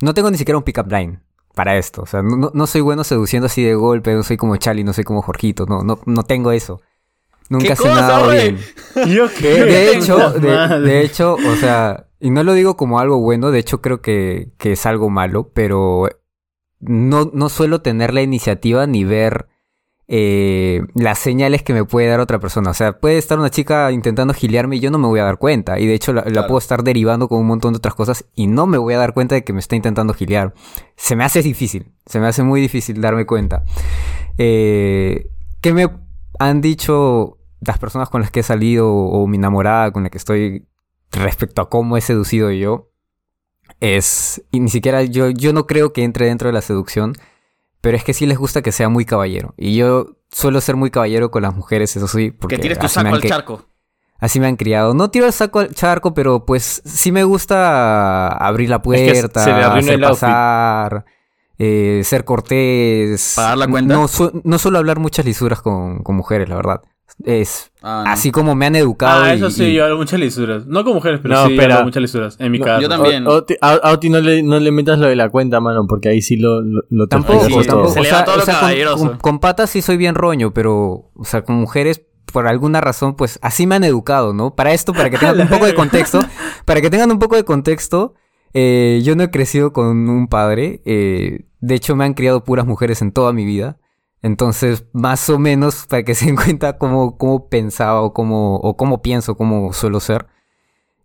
C: no tengo ni siquiera un pick-up line para esto. O sea, no, no- soy bueno seduciendo así de golpe. No soy como Charlie, no soy como Jorgito. No, no, no tengo eso. Nunca
B: ¿Qué
C: se me ha dado bien.
A: ¿Yo qué?
C: De hecho, de, de hecho, o sea, y no lo digo como algo bueno, de hecho creo que, que es algo malo, pero no, no suelo tener la iniciativa ni ver eh, las señales que me puede dar otra persona. O sea, puede estar una chica intentando gilearme y yo no me voy a dar cuenta. Y de hecho la, puedo estar derivando con un montón de otras cosas y no me voy a dar cuenta de que me está intentando gilear. Se me hace difícil. Se me hace muy difícil darme cuenta. Eh, ¿Qué me han dicho las personas con las que he salido o mi enamorada con la que estoy respecto a cómo he seducido yo? Es, y ni siquiera yo, yo no creo que entre dentro de la seducción, pero es que sí les gusta que sea muy caballero. Y yo suelo ser muy caballero con las mujeres, eso sí, porque
B: que tires tu saco al
C: que-
B: charco.
C: Así me han criado. No tiro el saco al charco, pero pues sí me gusta abrir la
D: que
C: puerta,
D: se le arruina
C: hacer pasar, eh, ser cortés.
B: ¿Pagar la cuenta?
C: No, su- no suelo hablar muchas lisuras con, con mujeres, la verdad. Es
B: Ah, no.
C: así como me han educado.
A: Ah,
C: y-
A: eso sí,
C: y-
A: yo hablo muchas lisuras. No con mujeres, pero
D: No,
A: sí
D: espera.
A: hablo muchas lisuras. En mi
D: No,
A: caso.
B: yo también.
D: O- a, Oti no le, no le metas lo de la cuenta, mano, porque ahí sí lo, lo, lo
C: Tampoco,
B: Sí,
C: tampoco.
B: se
C: O
B: le
C: sea,
B: todo
C: o
B: lo
C: sea, con,
B: caballeroso.
C: con- con patas sí soy bien roño, pero, o sea, con mujeres, por alguna razón, pues así me han educado, ¿no? Para esto, para que tengan un poco de contexto, para que tengan un poco de contexto, eh, yo no he crecido con un padre. eh, de hecho, me han criado puras mujeres en toda mi vida. Entonces, más o menos, para que se den cuenta cómo, cómo pensaba o cómo, o cómo pienso, cómo suelo ser.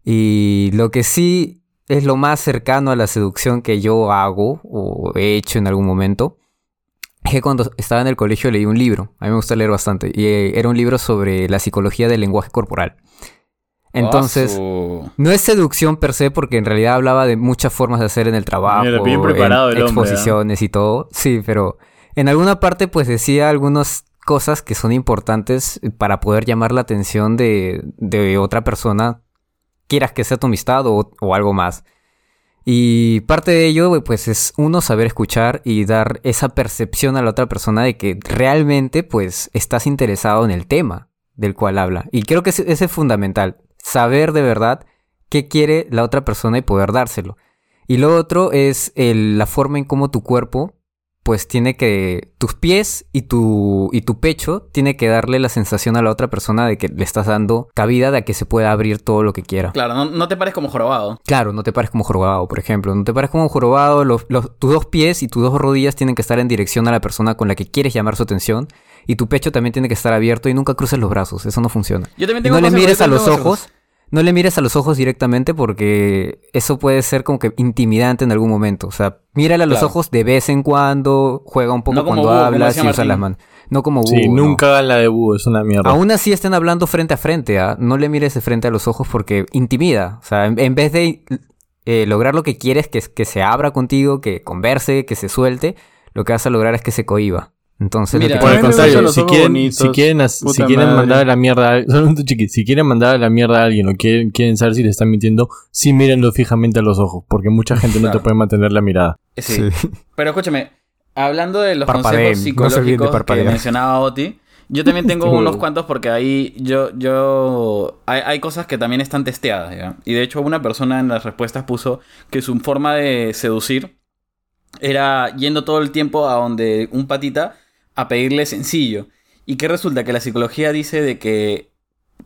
C: Y lo que sí es lo más cercano a la seducción que yo hago o he hecho en algún momento es que cuando estaba en el colegio leí un libro. A mí me gusta leer bastante. Y eh, era un libro sobre la psicología del lenguaje corporal. Entonces, no es seducción per se, porque en realidad hablaba de muchas formas de hacer en el trabajo,
A: bien preparado
C: en
A: el hombre, ¿ah?
C: exposiciones y todo. Sí, pero en alguna parte pues decía algunas cosas que son importantes para poder llamar la atención de, otra persona, quieras que sea tu amistad o, algo más. Y parte de ello, pues, es uno saber escuchar y dar esa percepción a la otra persona de que realmente, pues, estás interesado en el tema del cual habla. Y creo que ese es fundamental. Saber de verdad qué quiere la otra persona y poder dárselo. Y lo otro es la forma en cómo tu cuerpo, pues, tiene que... Tus pies y tu, y tu pecho tiene que darle la sensación a la otra persona de que le estás dando cabida de que se pueda abrir todo lo que quiera.
B: Claro, no, no te pares como jorobado.
C: Claro, no te pares como jorobado, por ejemplo. No te pares como jorobado. los- los- tus dos pies y tus dos rodillas tienen que estar en dirección a la persona con la que quieres llamar su atención. Y tu pecho también tiene que estar abierto y nunca cruces los brazos. Eso no funciona.
B: Yo también
C: Y
B: tengo
C: no le mires a los ojos. No le mires a los ojos directamente porque eso puede ser como que intimidante en algún momento. O sea, mírale a los
B: Claro.
C: ojos de vez en cuando, juega un poco
B: No
C: cuando hablas y usa las manos. No como
D: Sí,
C: búho, no.
D: nunca hagan la de búho, es una mierda.
C: Aún así estén hablando frente a frente, ¿ah? No le mires de frente a los ojos porque intimida. O sea, en, en vez de eh, lograr lo que quieres, que, es que se abra contigo, que converse, que se suelte, lo que vas a lograr es que se cohiba. Entonces,
B: Mira,
C: lo que
D: Por el contrario, si quieren,
A: bonitos.
D: si quieren, si quieren
A: madre.
D: mandar a la mierda, a- si quieren mandar a la mierda a alguien o quieren, quieren saber si le están mintiendo, sí mírenlo fijamente a los ojos, porque mucha gente no te puede mantener la mirada.
B: Sí. Pero escúchame, hablando de los
C: Parpadeen,
B: consejos
C: no
B: psicológicos que mencionaba Oti, yo también tengo unos cuantos porque ahí yo, yo, hay, hay cosas que también están testeadas, ¿ya? Y de hecho una persona en las respuestas puso que su forma de seducir era yendo todo el tiempo a donde un patita a pedirle sencillo. Y que resulta que la psicología dice de que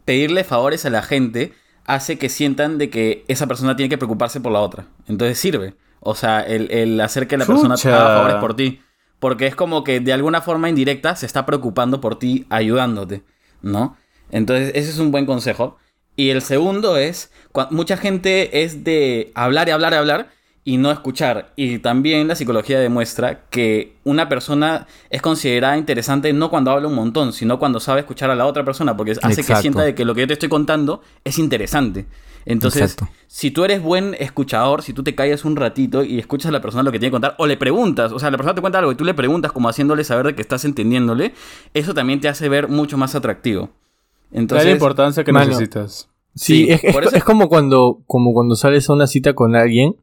B: pedirle favores a la gente hace que sientan de que esa persona tiene que preocuparse por la otra. Entonces sirve. O sea, el, el hacer que la persona te haga favores por ti. Porque es como que de alguna forma indirecta se está preocupando por ti, ayudándote, ¿no? Entonces, ese es un buen consejo. Y el segundo es, mucha gente es de hablar y hablar y hablar y no escuchar. Y también la psicología demuestra que una persona es considerada interesante no cuando habla un montón, sino cuando sabe escuchar a la otra persona, porque hace que sienta de que lo que yo te estoy contando es interesante. Entonces,
C: Exacto.
B: si tú eres buen escuchador, si tú te callas un ratito y escuchas a la persona lo que tiene que contar, o le preguntas, o sea, la persona te cuenta algo y tú le preguntas como haciéndole saber de que estás entendiéndole, eso también te hace ver mucho más atractivo. Entonces,
A: la importancia que
D: Mano.
A: necesitas.
D: Sí,
B: Sí,
D: es, es-
B: por eso-
D: es como cuando como cuando sales a una cita con alguien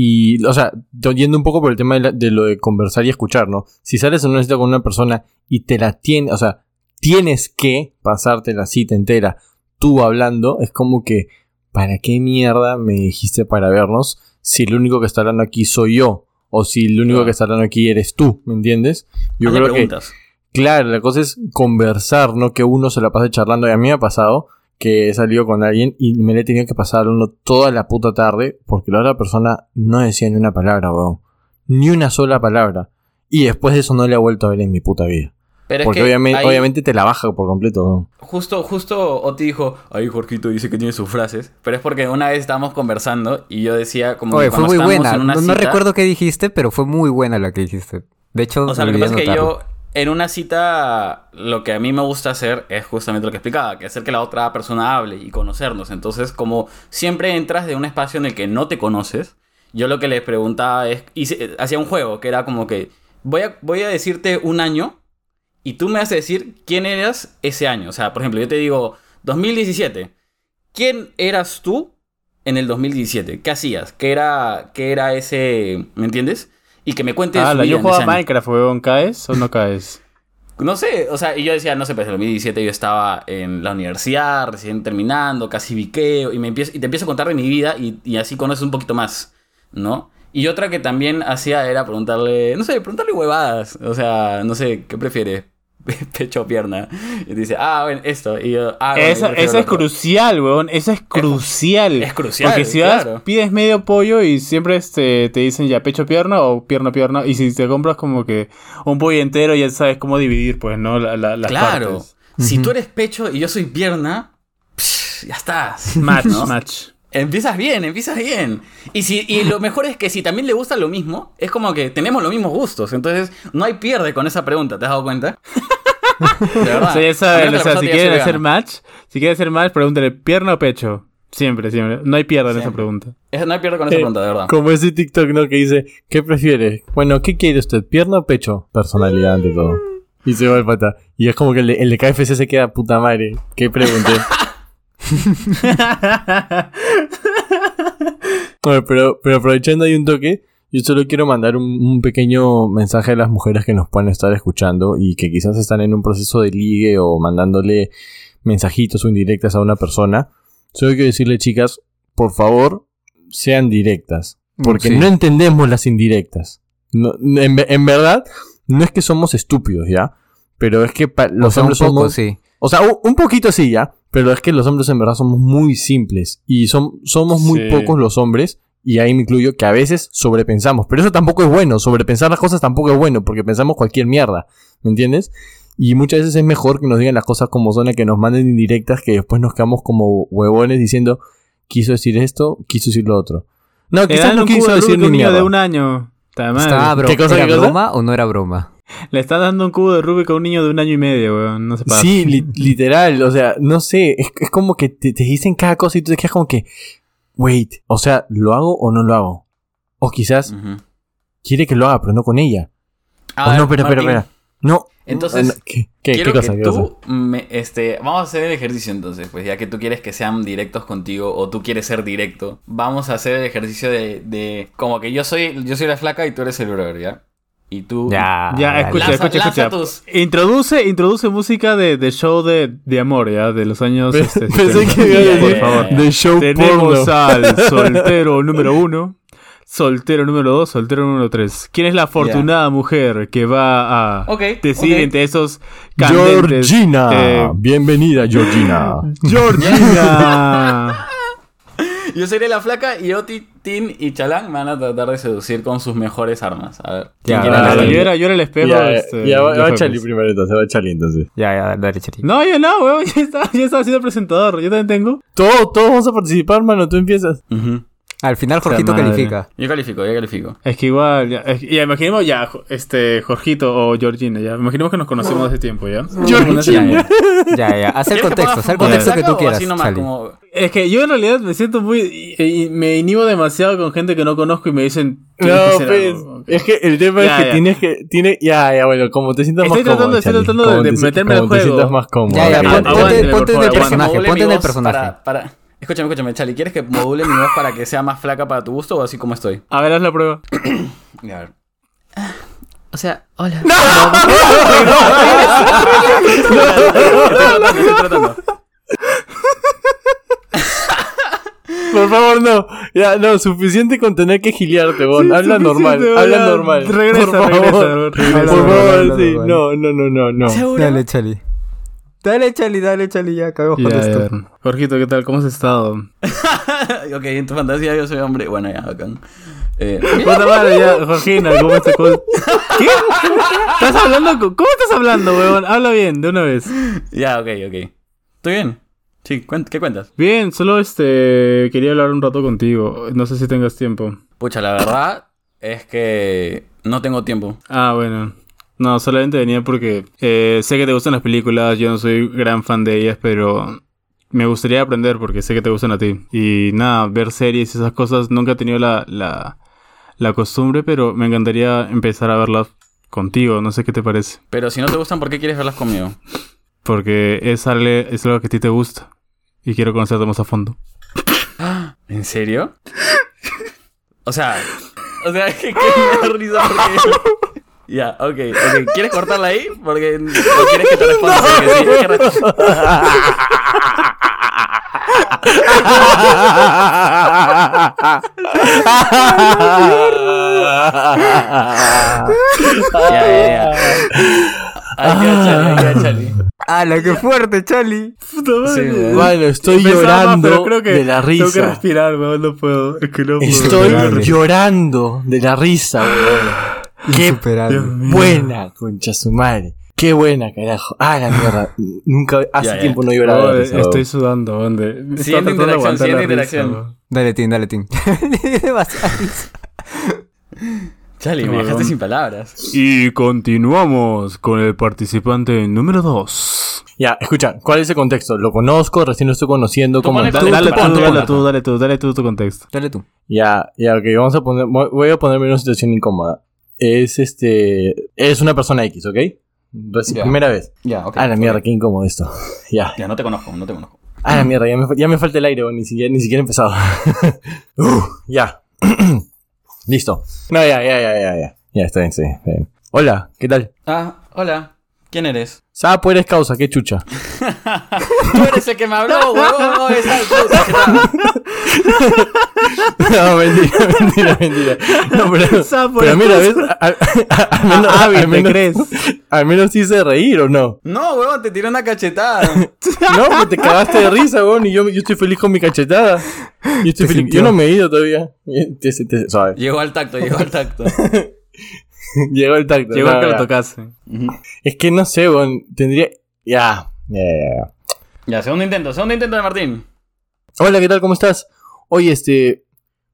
D: y, o sea, yendo un poco por el tema de, la- de lo de conversar y escuchar, ¿no? Si sales a una cita con una persona y te la tiene, o sea, tienes que pasarte la cita entera tú hablando, es como que, ¿para qué mierda me dijiste para vernos si el único que está hablando aquí soy yo? O si el único que está hablando aquí eres tú, ¿me entiendes? Yo
B: hazle
D: creo que
B: preguntas.
D: Claro, la cosa es conversar, no que uno se la pase charlando. Y a mí me ha pasado que he salido con alguien y me le he tenido que pasar hablando toda la puta tarde porque la otra persona no decía ni una palabra, weón. Ni una sola palabra. Y después de eso no le he vuelto a ver en mi puta vida.
B: Pero es
D: Porque
B: que
D: obviamente,
B: ahí-
D: obviamente te la baja por completo. weón.
B: Justo, justo Oti dijo, ahí Jorgito dice que tiene sus frases, pero es porque una vez estábamos conversando y yo decía como
C: Oye,
B: que
C: fue muy buena.
B: en una
C: No, no recuerdo qué dijiste, pero fue muy buena la que dijiste. De hecho,
B: O sea, lo que pasa es que yo en una cita lo que a mí me gusta hacer es justamente lo que explicaba, que hacer que la otra persona hable y conocernos. Entonces, como siempre entras de un espacio en el que no te conoces, yo lo que les preguntaba es, hacía un juego que era como que voy a, voy a decirte un año y tú me vas a decir quién eras ese año. O sea, por ejemplo, yo te digo 2017. ¿Quién eras tú en el 2017? ¿Qué hacías? ¿Qué era, qué era ese, ¿me entiendes? Y que me cuentes
A: Ah, yo jugaba. Minecraft, weón. ¿Caes o no caes?
B: No sé, o sea, y yo decía, no sé, pues en el 2017 yo estaba en la universidad, recién terminando, casi biqueo, y, me empiezo, y te empiezo a contar de mi vida y, y así conoces un poquito más, ¿no? Y otra que también hacía era preguntarle, no sé, preguntarle huevadas, o sea, no sé, ¿qué prefieres? Pecho o pierna. Y dice, ah, bueno, esto. Y yo, ah, bueno,
A: Esa,
B: lo
A: es
B: otro.
A: crucial, weón. Esa es crucial.
B: es crucial,
A: Porque si vas,
B: claro.
A: pides medio pollo y siempre este, te dicen ya pecho pierna o pierna pierna. Y si te compras como que un pollo entero, ya sabes cómo dividir, pues, ¿no? La, la- las
B: Claro.
A: partes.
B: Si tú eres pecho y yo soy pierna, psh, ya estás.
A: Match,
B: ¿no?
A: match.
B: Empiezas bien, empiezas bien. Y, si, y lo mejor es que si también le gusta lo mismo, es como que tenemos los mismos gustos. Entonces, no hay pierde con esa pregunta, ¿te has dado cuenta? De verdad.
A: O sea, ya
B: A
A: saben,
B: menos
A: o sea, si
B: "Soy
A: hacer
B: vegano".
A: match, si quieren hacer match, pregúntale pierna o pecho. Siempre, siempre. No hay pierde en esa pregunta.
B: Es- No hay pierde con esa
D: Eh,
B: pregunta, de verdad.
D: Como ese TikTok, ¿no? Que dice, ¿qué prefiere? Bueno, ¿qué quiere usted? ¿Pierna o pecho? Personalidad ante todo. Y se va el pata. Y es como que el de, el de KFC se queda puta madre. ¿Qué pregunté? Bueno, pero, pero aprovechando ahí un toque, yo solo quiero mandar un, un pequeño mensaje a las mujeres que nos pueden estar escuchando y que quizás están en un proceso de ligue o mandándole mensajitos o indirectas a una persona. Solo quiero decirle, chicas, por favor, sean directas. Porque
C: Sí.
D: no entendemos las indirectas. No- en, ve- en verdad, no es que somos estúpidos, ¿ya? Pero es que los
C: O sea, un
D: hombres
C: poco,
D: somos...
C: sí.
D: O sea, un, poquito sí, ya. Pero es que los hombres en verdad somos muy simples. Y son, somos muy
A: Sí.
D: pocos los hombres. Y ahí me incluyo que a veces sobrepensamos. Pero eso tampoco es bueno. Sobrepensar las cosas tampoco es bueno. Porque pensamos cualquier mierda. ¿Me entiendes? Y muchas veces es mejor que nos digan las cosas como son, a que nos manden indirectas, que después nos quedamos como huevones diciendo, quiso decir esto, quiso decir lo otro. No, quizás no quiso decir ni mierda.
A: de un año. Ta madre.
C: ¿Estaba bro-
D: ¿Qué cosa,
C: ¿Era
D: qué cosa?
C: broma o no era broma?
A: Le está dando un cubo de Rubik a un niño de un año y medio, weón. No se pasa.
D: Sí, li- literal, o sea, no sé, es, es como que te, te dicen cada cosa y tú te quedas como que, wait, o sea, ¿lo hago o no lo hago? O quizás quiere que lo haga, pero no con ella.
B: A
D: o
B: ver,
D: no, espera, espera, espera. No.
B: Entonces,
D: no, ¿qué, qué,
B: Quiero
D: qué cosa?
B: que
D: qué cosa?
B: tú me, este, vamos a hacer el ejercicio entonces, pues ya que tú quieres que sean directos contigo o tú quieres ser directo, vamos a hacer el ejercicio de, de como que yo soy, yo soy la flaca y tú eres el brother, ¿ya? Y tú
C: Ya.
A: Ya, escucha,
B: Lanza-
A: escucha,
B: lanza
A: escucha.
B: tus-
A: Introduce, introduce música de, de show de, de amor, ya, de los años.
D: Pe-
A: este,
D: Pensé
A: 70.
D: que iba a decir
A: por favor.
D: de show
A: Tenemos
D: porno.
A: al soltero número uno, soltero número dos, soltero número tres. ¿Quién es la afortunada mujer que va a
B: Ok,
A: decir
B: ok.
A: entre esos candentes?
D: Georgina.
A: eh,
D: Bienvenida, Georgina.
A: Georgina.
B: Yo seré la flaca y Oti, Tin y Chalán me van a tratar de seducir con sus mejores armas. A ver. ¿quién
C: Ya,
B: quiere
D: dale, dale.
A: yo, era, yo era el espejo.
D: ya,
A: este,
D: ya va, va
A: juegos.
D: Charlie primero entonces, va Charlie entonces.
C: Ya, ya, dale, Chari.
A: No, yo no, weón. Ya estaba, ya estaba siendo presentador. Yo también tengo.
D: Todos, todos vamos a participar, mano, tú empiezas.
B: Ujú.
C: Al final, Jorgito califica.
B: Yo califico, yo califico.
A: Es que igual, ya, es- ya imaginemos ya, este, Jorgito o Georgina, ya. Imaginemos que nos conocemos hace tiempo, ¿ya?
C: Ya, ya. Ya, ya. Haz el
B: ¿Quieres que
C: contexto, haz el contexto que tú quieras,
B: nomás, como-
A: Es que yo en realidad me siento muy... y- y me inhibo demasiado con gente que no conozco y me dicen...
D: No,
A: "Tienes que hacer
D: pues,
A: algo".
D: es que el tema
A: Ya,
D: es que
A: ya.
D: tienes que, tiene, ya, ya, bueno, como te sientas
A: Estoy
D: más cómodo,
A: tratando- estoy tratando de- meterme al
D: como te
A: juego.
D: sientas más cómodo.
C: Ya, ya, pon- ponte, en el
B: ¿Quieres que
C: personaje, ponte en el personaje.
B: Para, para- Escúchame, escúchame, Charlie. ¿Quieres que module mi voz para que sea más flaca para tu gusto o así como estoy?
A: A ver, haz la prueba.
B: A ver. O sea, hola. Estoy tratando.
D: Por favor, no. Ya, no, suficiente con tener que giliarte, bon. habla normal, habla normal.
A: Regresa,
D: por favor.
A: regresa, regresa.
D: Por favor, sí. No, no, no, no, no.
B: ¿Seguro?
C: Dale, Charlie. Dale, Charlie, dale, Charlie, ya acabemos con
A: Ya,
C: esto.
A: Jorgito, ¿qué tal? ¿Cómo has estado?
B: ok, en tu fantasía yo soy hombre. Bueno, ya, bacán. Eh,
A: Puta madre, ya, Jorgina, ¿cómo estás? ¿Cómo- ¿Qué? ¿Estás hablando? con- ¿Cómo estás hablando, weón? Habla bien, de una vez.
B: ya, ok, ok. ¿Estoy bien? Sí, cuen- ¿qué cuentas?
A: Bien, solo este quería hablar un rato contigo. No sé si tengas tiempo.
B: Pucha, la verdad es que no tengo tiempo.
A: Ah, bueno. No, solamente venía porque eh, sé que te gustan las películas, yo no soy gran fan de ellas, pero me gustaría aprender porque sé que te gustan a ti. Y nada, ver series y esas cosas, nunca he tenido la, la, la costumbre, pero me encantaría empezar a verlas contigo, no sé qué te parece.
B: Pero si no te gustan, ¿por qué quieres verlas conmigo?
A: Porque es algo, es algo que a ti te gusta y quiero conocerte más a fondo.
B: ¿En serio? O sea, o sea, que, que me da risa porque... Ya, ok, ok. ¿Quieres cortarla ahí? Porque... ¿O quieres que te responda? Porque sí, es que re- Ya, ya, ya. Ahí queda Chali, Chali.
C: ¡Hala, qué fuerte, Charlie!
A: Puta
B: madre. Sí,
D: Bueno, estoy
A: Pensaba
D: llorando
A: pero creo que
D: de la
A: Tengo que
D: risa.
A: respirar, weón, no puedo. Es que no puedo.
D: Estoy llorando de la risa, weón. Qué buena, concha su madre. Qué buena, carajo. Ah, la mierda. Nunca, hace
B: Ya, ya.
D: tiempo no
A: Joder,
D: risa, weón.
A: estoy sudando, weón. de- estaba
B: Siguiente interacción, siguiente
A: risa,
B: interacción.
A: weón.
C: Dale, Tim, dale, Tim. Risa.
B: Chali, me dejaste sin palabras.
A: Y continuamos con el participante número 2.
D: Ya, escucha, ¿cuál es el contexto? Lo conozco, recién lo estoy conociendo.
B: Tú
D: como.
A: Dale, dale,
B: tú,
A: tú,
B: ponte,
A: dale tú, dale tú, dale tú tu contexto.
C: Dale tú.
D: Ya, ya, ok, vamos a poner, voy a ponerme en una situación incómoda. Es este, es una persona X, ¿ok? Reci-. Primera vez.
B: Ya, ok.
D: Ah, la mierda, qué incómodo esto. Ya.
B: Ya, no te conozco, no te conozco.
D: Ah, la mierda, ya me, ya me falta el aire, ni siquiera, ni siquiera he empezado. Uh, ya. Listo. No, ya, ya, ya, ya, ya. Ya, está bien, sí, está bien. Hola, ¿qué tal?
B: Ah, hola. ¿Quién eres?
D: Sapo eres causa, qué chucha.
B: Tú eres el que me habló, huevón. No, es.
D: No, mentira, mentira, mentira. No, pero,
A: Sapo
D: pero mira, ¿ves? Al, al- al menos,
A: Ah,
D: al
A: ¿te
D: menos-
A: crees?
D: al menos sí hice reír, ¿o no?
B: No, huevón, te tiré una cachetada.
D: No, pues te cagaste de risa, weón, y yo, yo estoy feliz con mi cachetada. Yo, estoy feliz.
C: sintió.
D: yo no me he ido todavía. Te- te- te- suave.
B: Llegó al tacto, llegó al tacto.
D: Llegó el tacto.
A: Llegó
D: no,
A: el que lo tocase.
D: Es que no sé, weón. Tendría. Ya. Ya, ya, ya.
B: Ya, segundo intento, segundo intento de Martín.
D: Hola, ¿qué tal? ¿Cómo estás? Oye, este.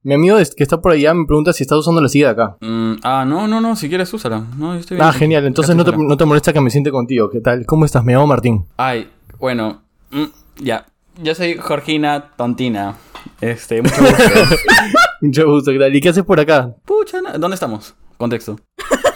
D: Mi amigo que está por allá me pregunta si estás usando la silla de acá.
B: Mm, ah, no, no, no, si quieres úsala. No, yo estoy bien.
D: Ah, genial. Entonces no te, no te molesta que me siente contigo. ¿Qué tal? ¿Cómo estás? Me llamo Martín.
B: Ay, bueno, mm, ya. Yo soy Jorgina Tontina. Este, mucho gusto.
D: Mucho gusto, ¿qué tal? ¿Y qué haces por acá?
B: Pucha, ¿dónde estamos? Contexto.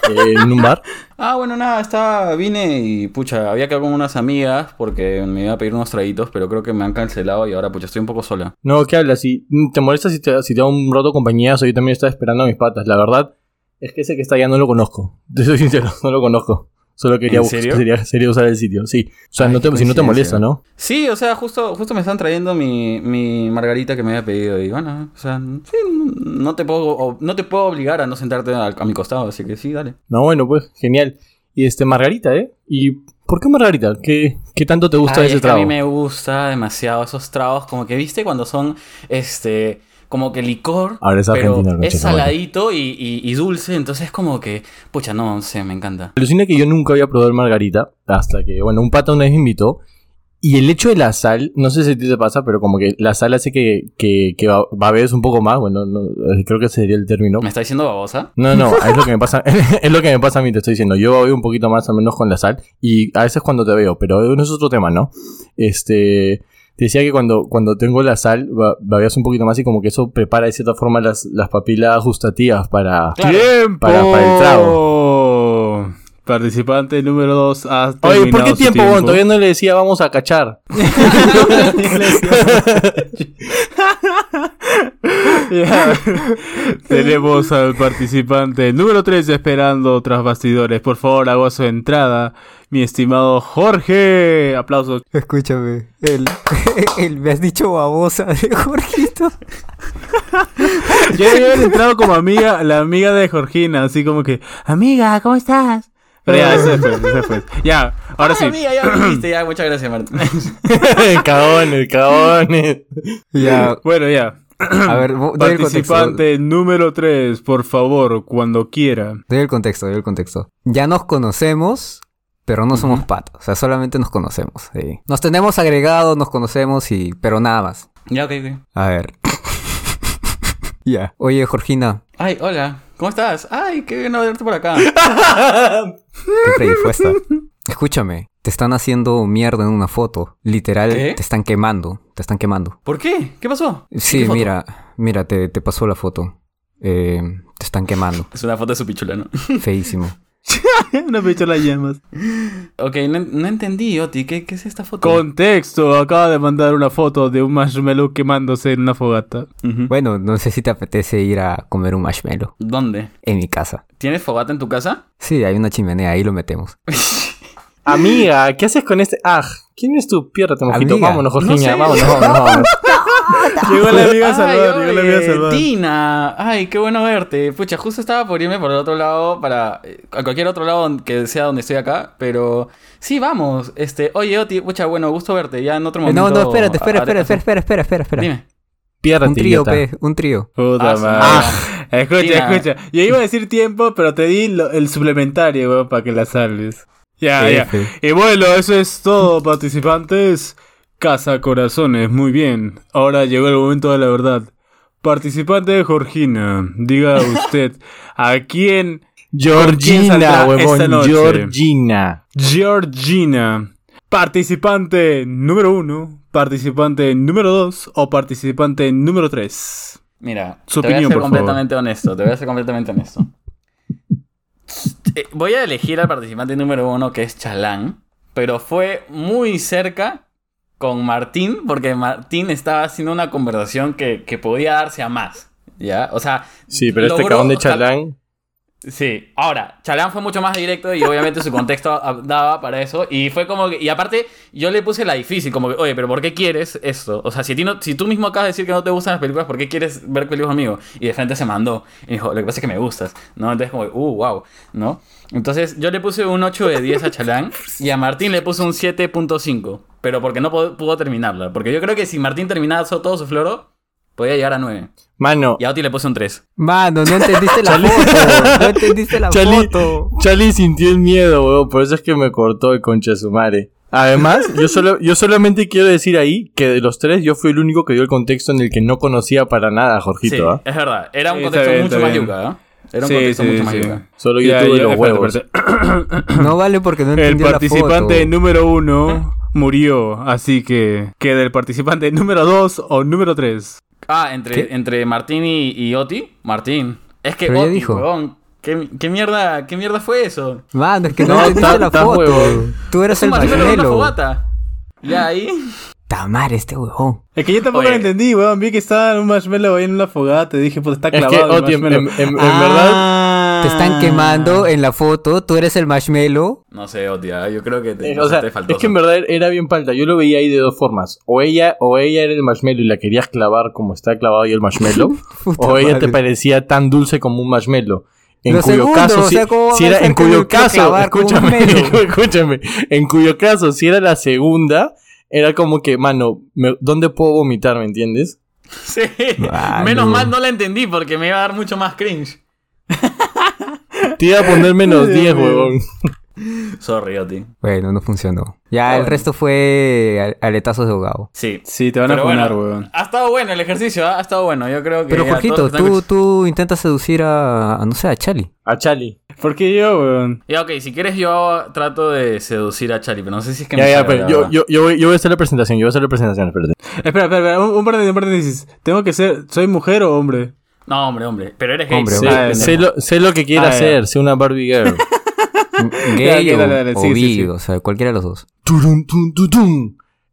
D: Eh, ¿En un bar?
B: Ah, bueno, nada, estaba, vine y pucha, había quedado con unas amigas porque me iba a pedir unos traguitos, pero creo que me han cancelado y ahora pucha, estoy un poco sola.
D: No, ¿qué hablas? Si, ¿Te molesta si te, si te da un roto compañía? Yo también estaba esperando a mis patas. La verdad es que ese que está allá no lo conozco. Te soy sincero, no lo conozco. Solo quería,
B: ¿En
D: bus-
B: serio?
D: Sería, sería usar el sitio, sí. O sea,
B: Ay,
D: no te, si no te molesta. ¿no?
B: Sí, o sea, justo, justo me están trayendo mi, mi margarita que me había pedido y bueno, o sea, sí, no te puedo, no te puedo obligar a no sentarte a, a mi costado, así que sí, dale.
D: No, bueno, pues, genial. Y este, Margarita, ¿eh? ¿Y por qué Margarita? ¿Qué, qué tanto te gusta
B: Ay,
D: ese
B: es que a
D: trago?
B: mí me gusta demasiado esos tragos, como que viste cuando son, este, como que licor,
D: Ahora es
B: pero es saladito y, y- y dulce, entonces como que, pucha, no, no sé, me encanta.
D: Alucina que yo nunca había probado el margarita hasta que, bueno, un pata una vez me invitó. Y el hecho de la sal, no sé si a ti te pasa, pero como que la sal hace que, que, que ba- babes un poco más. Bueno, no, eh, creo que ese sería el término.
B: ¿Me está diciendo babosa?
D: No, no, es lo que me pasa, es lo que me pasa a mí, te estoy diciendo. Yo babeo un poquito más o menos con la sal y a veces cuando te veo, pero no es otro tema, ¿no? Este, te decía que cuando, cuando tengo la sal, ba- babeas un poquito más y como que eso prepara de cierta forma las, las papilas gustativas para...
A: ¡Tiempo!
D: Para- para el trago.
A: Participante número 2 ha
D: Oye, ¿por qué
A: su
D: tiempo, Bon? Todavía no le decía vamos a cachar.
A: Tenemos al participante número 3 esperando tras bastidores. Por favor, hago su entrada. Mi estimado Jorge. Aplausos.
C: Escúchame. El, el, me has dicho babosa de Jorgito.
A: Yo había entrado como amiga, la amiga de Jorgina, así como que, amiga, ¿cómo estás? Pero ya, eso después, eso después. Ya, ahora sí.
B: Ay, amiga, ya me dijiste, ya, muchas gracias, Martín.
D: cagones, cagones.
C: Ya.
A: Bueno, ya.
C: A ver, doy el contexto.
A: Participante número 3, por favor, cuando quiera.
C: Doy el contexto, doy el contexto. Ya nos conocemos, pero no somos patas. O sea, solamente nos conocemos. sí. Nos tenemos agregados, nos conocemos y... Pero nada más.
B: Ya, ok, ok.
C: A ver. Ya. Oye, Jorgina,
B: Ay, hola. ¿Cómo estás? Ay, qué bien verte por acá.
C: qué predispuesta. Escúchame, te están haciendo mierda en una foto. Literal,
B: ¿Qué?
C: te están quemando. Te están quemando.
B: ¿Por qué? ¿Qué pasó?
C: Sí, mira, mira, te, te pasó la foto. Eh, te están quemando.
B: Es una foto de su pichula, ¿no?
C: Feísimo.
A: Una pichola llamas.
B: ok, no, no entendí, Oti. ¿Qué, ¿Qué es esta foto?
A: Contexto, acaba de mandar una foto de un marshmallow quemándose en una fogata.
C: Bueno, no sé si te apetece ir a comer un marshmallow
B: ¿Dónde?
C: en mi casa.
B: ¿Tienes fogata en tu casa?
C: Sí, hay una chimenea, ahí lo metemos.
D: Amiga, ¿qué haces con este? Ah, ¿quién es tu? Piérrate, mojito.
C: Amiga.
D: Vámonos,
B: No
D: Jorginha.
B: sé.
D: vámonos, vámonos, vámonos.
A: Llegó la amiga salvar, llegó la amiga salvar.
B: Tina, ay, qué bueno verte. Pucha, justo estaba por irme por el otro lado para eh, a cualquier otro lado que sea donde estoy acá, pero sí, vamos. Este, oye, Oti, pucha, bueno, gusto verte. Ya en otro momento.
C: no, no, espérate, espera, espera, espera, espera, espera, espera, espera.
B: Dime.
D: Piérate,
C: Un trío, pe, un trío.
A: Puta
B: Ah,
A: madre.
B: Ah.
A: Escucha,
B: Tina.
A: escucha. Yo iba a decir tiempo, pero te di lo- el suplementario, weón, para que la salves. Ya, ya. Y bueno, eso es todo, participantes. Casa Corazones, muy bien. Ahora llegó el momento de la verdad. Participante Georgina, diga usted, ¿a quién?
D: Georgina, huevón.
A: noche?
D: Georgina.
A: Georgina. Participante número uno, participante número dos o participante número tres.
B: Mira,
A: Su
B: te
A: opinión,
B: voy a ser
A: favor.
B: completamente honesto. Te voy a ser completamente honesto. Eh, Voy a elegir al participante número uno, que es Chalán, pero fue muy cerca con Martín, porque Martín estaba haciendo una conversación que, que podía darse a más. ¿Ya? O sea.
D: Sí, pero este cabrón de Chalán.
B: Sí, ahora, Chalán fue mucho más directo y obviamente su contexto daba para eso. Y fue como que, y aparte, yo le puse la difícil, como que, oye, pero ¿por qué quieres esto? O sea, si, no- si tú mismo acabas de decir que no te gustan las películas, ¿por qué quieres ver películas conmigo? Y de frente se mandó. Y dijo, lo que pasa es que me gustas, ¿no? Entonces, como, uh, wow, ¿no? Entonces, yo le puse un 8 de 10 a Chalán y a Martín le puse un 7.5. Pero porque no pudo, terminarla. Porque yo creo que si Martín terminaba todo su floro, podía llegar a 9.
D: Mano,
B: Y a Oti le puse un 3.
C: Mano, no entendiste la foto. No entendiste la
D: Charlie,
C: foto.
D: Charlie sintió el miedo, weón. Por eso es que me cortó el concha de su madre. Además, yo, solo, yo solamente quiero decir ahí que de los tres yo fui el único que dio el contexto en el que no conocía para nada a
B: Sí,
D: Jorgito, ¿ah?
B: es verdad. Era un
A: Sí,
B: contexto
A: bien,
B: mucho más yuca, ¿no? Era un
A: Sí,
B: contexto
A: sí,
B: mucho más
A: sí.
B: yuca.
D: Solo yo
A: Ya,
D: tuve
A: ya,
D: los
A: espérate,
D: huevos.
A: espérate.
C: No vale porque no
A: El
C: entendió la
A: participante
C: foto.
A: número uno murió, así que queda el participante número dos o número tres.
B: Ah, entre,
C: ¿Qué?
B: entre Martín y, y Oti. Martín. Es que
C: Pero
B: Oti,
C: dijo.
B: huevón, ¿qué, qué mierda, ¿Qué mierda fue eso?
C: Mano, es que no,
D: No, está-
C: la foto.
D: huevón.
C: Tú
B: un
C: el
B: fogata. Ya ahí.
C: Tamar, este huevón.
A: Es que yo tampoco
B: Oye.
A: lo entendí, weón. Vi que estaba en un marshmallow ahí en una fogata. y Dije, pues está
D: Es que,
A: clavado. el
D: Oti, en,
A: marshmallow.
D: en- en- en
A: Ah.
D: verdad,
C: Te están quemando en la foto. Tú eres el marshmallow.
B: No sé, Oti, ah, yo creo que te,
D: eh, o sea,
B: te faltó.
D: es que en verdad era bien palta. Yo lo veía ahí de dos formas. O ella, o ella era el marshmallow y la querías clavar como está clavado ahí el marshmallow. O ella te parecía tan dulce como un marshmallow. En
C: Lo
D: cuyo
C: segundo,
D: caso,
C: o
D: si,
C: sea, ¿cómo
D: si
C: va a
D: era, en cuyo caso, escúchame, escúchame, en cuyo caso, si era la segunda, era como que, mano, me- ¿dónde puedo vomitar, me entiendes?
B: Sí.
C: Ah,
B: Menos
C: no.
B: mal no la entendí porque me iba a dar mucho más cringe.
D: Te iba a poner menos 10, huevón.
B: Sorry, Oti.
C: Bueno, no funcionó. Ya,
B: Ah,
C: el
B: bueno.
C: resto fue aletazos de ahogado.
B: Sí.
A: Sí, te van a poner,
B: bueno,
A: weón.
B: ha estado bueno el ejercicio, ¿ah? ha estado bueno. Yo creo que.
C: Pero Jorgito,
B: que
C: tú,
B: están-
C: tú intentas seducir a, a, no sé, a Chali.
D: A Chali.
A: ¿Por qué yo, weón?
B: Ya, ok, si quieres yo trato de seducir a Charlie, pero no sé si es que
D: Ya,
B: me
D: ya, pero
B: la
D: yo, yo, yo, voy, yo voy a hacer la presentación, yo voy a hacer la presentación, espérate.
A: Espera, espera, espera. Un, un par de un par de dices. ¿Tengo que ser. ¿Soy mujer o hombre?
B: No, hombre, hombre. Pero eres gay.
C: Hombre,
B: sí,
A: Ah,
D: sé lo, sé lo que quiere
A: Ah,
D: hacer, sé una Barbie Girl.
C: Gay o,
A: dale, dale,
C: o
A: sí, sí,
C: bi,
A: sí.
C: o sea, cualquiera de los dos.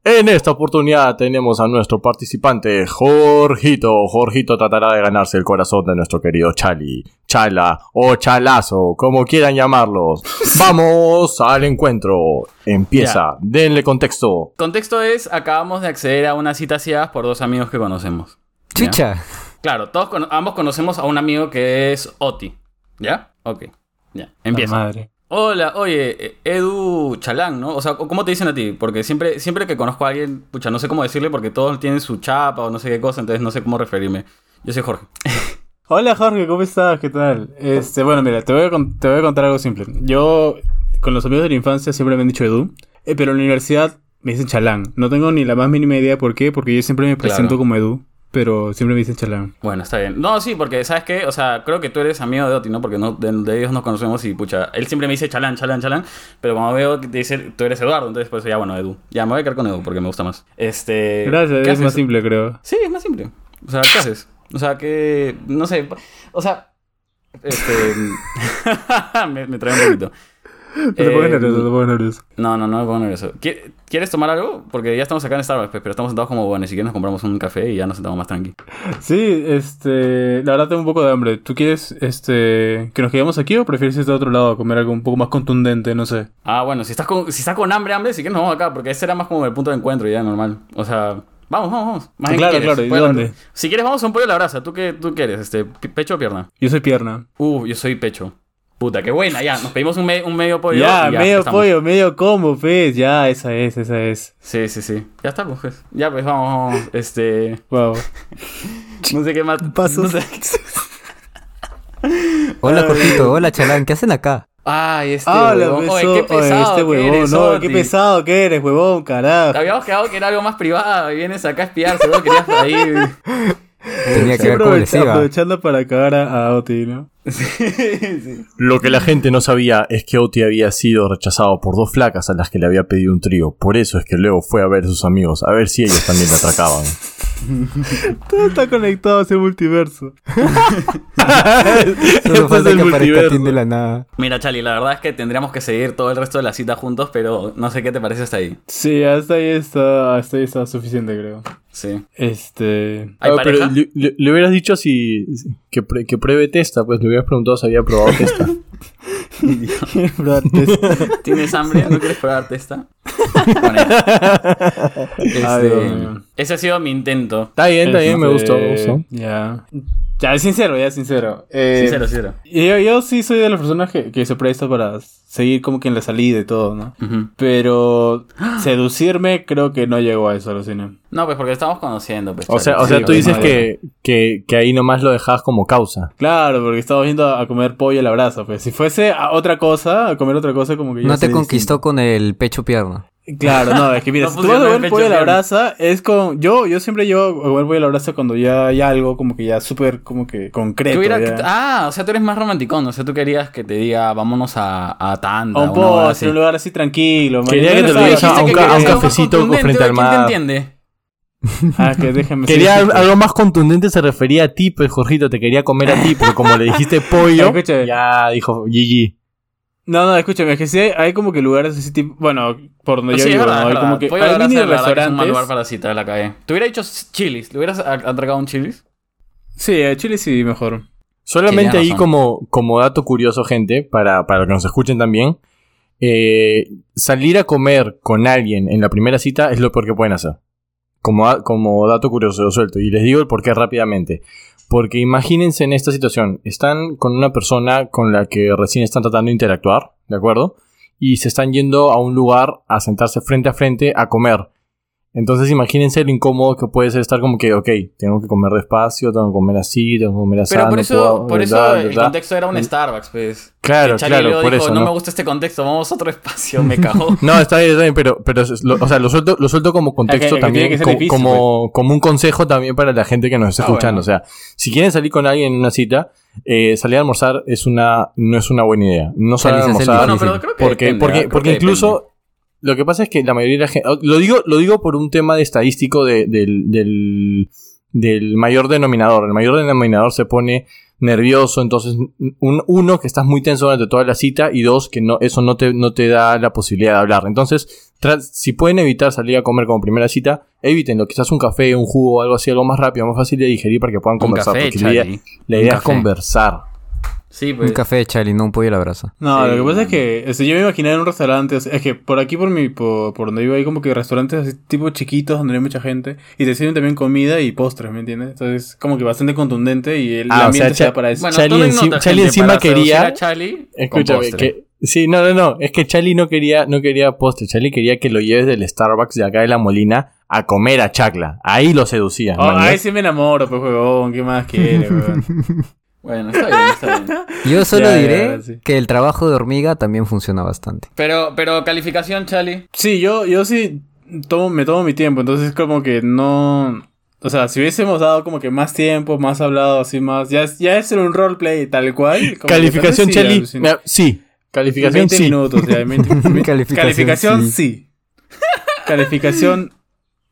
D: En esta oportunidad tenemos a nuestro participante, Jorgito. Jorgito tratará de ganarse el corazón de nuestro querido Chali, Chala o Chalazo, como quieran llamarlos. Vamos al encuentro. Empieza. Denle contexto.
B: Contexto es, acabamos de acceder a una cita ciegas por dos amigos que conocemos. ¿Ya? Claro, todos ambos conocemos a un amigo que es Oti. ¿Ya? Ok. Ya.
A: La
B: Empieza.
A: madre.
B: Hola, oye, eh, Edu Chalán, ¿no? O sea, ¿cómo te dicen a ti? Porque siempre, siempre que conozco a alguien, pucha, no sé cómo decirle porque todos tienen su chapa o no sé qué cosa, entonces no sé cómo referirme. Yo soy Jorge.
A: Hola Jorge, ¿cómo estás? ¿Qué tal? Este, bueno, mira, te voy, a, te voy a contar algo simple. Yo, con los amigos de la infancia siempre me han dicho Edu, eh, pero en la universidad me dicen Chalán. No tengo ni la más mínima idea por qué, porque yo siempre me presento
B: Claro.
A: como Edu, pero siempre me dicen Chalán.
B: Bueno, está bien. No, sí, porque ¿sabes qué? O sea, creo que tú eres amigo de Oti, ¿no? Porque no, de, de ellos nos conocemos y, pucha, él siempre me dice Chalán, Chalán, Chalán, pero cuando veo que te dice, tú eres Eduardo, entonces pues ya, bueno, Edu. Ya, me voy a quedar con Edu porque me gusta más. Este...
A: Gracias,
B: ¿qué
A: es más simple, creo.
B: Sí, es más simple. O sea, ¿qué haces? O sea, que. No sé. O sea. Este. me, me trae un poquito.
A: No te pongas nervioso, no te pongas nervioso.
B: No, no, no me pongo nervioso. ¿Qui- ¿Quieres tomar algo? Porque ya estamos acá en Starbucks, pero estamos sentados como bueno. Si quieres, nos compramos un café y ya nos sentamos más tranqui.
A: Sí, este, la verdad tengo un poco de hambre. ¿Tú quieres, este, que nos quedemos aquí o prefieres irte a otro lado a comer algo un poco más contundente? No sé.
B: Ah, bueno, si estás con, si estás con hambre, hambre, sí que nos vamos acá, porque ese era más como el punto de encuentro ya normal. O sea, vamos, vamos, vamos. Más
A: Claro, claro, ¿y dónde?
B: Si quieres, vamos a un pollo a la brasa. ¿Tú qué, tú qué eres? Este, ¿Pecho o pierna?
A: Yo soy pierna.
B: Uh, yo soy pecho. Puta, qué buena, ya. Nos pedimos un, me- un medio pollo.
A: ya,
B: y ya
A: medio
B: estamos.
A: pollo, medio combo, pues. Ya, esa es, esa es.
B: Sí, sí, sí. Ya está, pues. Ya, pues vamos, vamos. Este.
A: Wow.
B: No sé qué más.
C: Pasos.
B: No sé.
C: Hola, Jorgito. Hola, Chalán. ¿Qué hacen acá?
B: Ay, este.
A: Ah,
B: huevón. Oye, qué
A: Oye,
B: pesado.
A: este
B: que
A: huevón,
B: eres,
A: no,
B: Oti.
A: qué pesado que eres, huevón, carajo.
B: Habíamos quedado que era algo más privado y vienes acá a espiar, seguro querías ahí.
C: Tenía que ver iba.
A: aprovechando para cagar a, a Oti, ¿no?
D: Lo que la gente no sabía es que Oti había sido rechazado por dos flacas a las que le había pedido un trío. Por eso es que luego fue a ver a sus amigos, a ver si ellos también le atracaban.
A: Todo está conectado a ese multiverso.
C: Solo falta
D: es el
C: que
D: multiverso.
C: De la nada.
B: Mira, Chali, la verdad es que tendríamos que seguir todo el resto de la cita juntos, pero no sé qué te parece hasta ahí.
A: Sí, hasta ahí está, hasta ahí está suficiente, creo.
B: Sí.
A: este...
B: ¿Hay
D: Ah, pero
B: pareja?
D: le, le- le hubieras dicho si que, pre- que pruebe testa, pues le hubieras preguntado si había probado testa.
A: Brad, es-
B: ¿Tienes hambre? ¿No quieres probarte esta? Bueno, este, ese ha sido mi intento.
D: Está bien, está bien, me
A: Este,
D: gustó, me gustó.
A: Ya. Ya, es sincero, ya, es sincero. Eh,
B: Sincero, sincero.
A: Yo, yo sí soy de las personas que, que se presta para seguir como que en la salida y todo, ¿no? Pero seducirme creo que no llegó a eso, alucina.
B: No, pues porque estamos conociendo. Pues,
D: O sea, o sea
A: Sí,
D: tú dices que, que, que ahí nomás lo dejabas como causa.
A: Claro, porque estamos yendo a comer pollo a la brasa, pues. Si fuese a otra cosa, a comer otra cosa, como que ya
C: No te conquistó con el pecho pierna.
A: distinto. Claro, no, es que mira,
B: No
A: si tú vas a comer pollo a la brasa, es con. Yo, yo siempre llevo a comer pollo a la brasa cuando ya hay algo como que ya súper, como que concreto.
B: Tú hubiera-
A: ya.
B: Ah, o sea, tú eres más romanticón. O sea, tú querías que te diga, vámonos a, a Tanda.
A: A un postre,
B: así.
A: un lugar así tranquilo.
D: Quería que te lo digas a un
B: Dijiste que
D: ca- a un cafecito frente al
B: ¿quién te
D: mar.
B: entiende?
A: Ah, que déjame
D: Quería algo más contundente, se refería a ti, pues Jorgito, te quería comer a ti, pero como le dijiste pollo, ya dijo GG.
A: No, no, escúchame, es que sí hay, hay como que lugares así tipo. Bueno, por donde yo
B: sí, es
A: vivo,
B: verdad,
A: ¿no?
B: es
A: Hay como
B: verdad.
A: que.
B: Pollo
A: Hay mini
B: que es un mal lugar
A: restaurantes.
B: para cita, la cagué. Te hubiera dicho chilis. ¿Le hubieras atracado un chilis?
A: Sí, a Chile sí, mejor.
D: Solamente ahí como, como dato curioso, gente, para, para que nos escuchen también, eh, salir a comer con alguien en la primera cita es lo peor que pueden hacer. Como, como dato curioso, lo suelto. Y les digo el por qué rápidamente. Porque imagínense en esta situación. Están con una persona con la que recién están tratando de interactuar, ¿de acuerdo? Y se están yendo a un lugar a sentarse frente a frente a comer. Entonces imagínense lo incómodo que puede ser estar como que, ok, tengo que comer despacio, tengo que comer así, tengo que comer así.
B: Pero por
D: no
B: eso,
D: puedo,
B: por eso
D: ¿verdad?
B: el
D: ¿verdad?
B: contexto era un Starbucks, pues.
D: Claro, claro, por
B: dijo,
D: eso,
B: no,
D: ¿no?
B: me gusta este contexto, vamos a otro espacio, me cagó.
D: No, está bien, está bien, pero, pero lo, o sea, lo suelto, lo suelto como contexto también,
A: tiene que ser
D: co-
A: difícil,
D: como, como un consejo también para la gente que nos está
B: Ah,
D: escuchando.
B: bueno.
D: O sea, si quieren salir con alguien en una cita, eh, salir a almorzar es una, no es una buena idea. No a
C: Salir el
D: almorzar.
B: bueno,
C: difícil.
B: pero creo que
D: porque,
B: depende,
D: porque.
B: Creo
D: porque
B: que
D: incluso
B: depende.
D: Lo que pasa es que la mayoría de la gente, lo digo, lo digo por un tema de estadístico de- del, del, del mayor denominador. El mayor denominador se pone nervioso, entonces un- uno que estás muy tenso durante toda la cita y dos que no eso no te, no te da la posibilidad de hablar. Entonces, si pueden evitar salir a comer como primera cita, evítenlo, quizás un café, un jugo, algo así, algo más rápido, más fácil de digerir para que puedan
B: Un
D: conversar.
B: café,
D: porque la idea, la idea es
B: café.
D: conversar.
B: Sí, pues.
C: Un café de Charlie, no un pollo a la brasa.
A: No,
B: Sí,
A: lo que pasa
B: man.
A: es que este, yo me imaginé en un restaurante, o sea, es que por aquí, por mi, por, por donde vivo, hay como que restaurantes así, tipo chiquitos donde no hay mucha gente y te sirven también comida y postres, ¿me entiendes? Entonces, como que bastante contundente y el,
D: Ah,
A: el
D: o
A: ambiente
D: sea,
A: se da
D: Cha-
A: para eso.
B: Bueno,
D: Charlie Charlie
B: gente,
D: encima quería-
B: Charlie
D: Escúchame, que Sí, no, no, no. Es que Charlie no quería, no quería postre. Charlie quería que lo lleves del Starbucks de acá de la Molina a comer a Chacla. Ahí lo seducía.
A: Oh, ahí sí me enamoro, pues, huevón. ¿Qué más quiere, huevón?
B: Bueno, está bien, está bien.
C: Yo solo
A: Ya, ya,
C: diré
A: sí.
C: que el trabajo de hormiga también funciona bastante.
B: Pero, pero calificación, Charlie.
A: Sí, yo, yo sí tomo, me tomo mi tiempo, entonces como que no... O sea, si hubiésemos dado como que más tiempo, más hablado, así más... Ya, es- ya es un roleplay tal cual. como
D: Calificación,
A: tal vez sí,
D: Sí. Calificación,
A: 20
D: sí.
A: minutos, ya. 20
C: Calificación,
A: Calificación,
C: sí.
A: sí. Calificación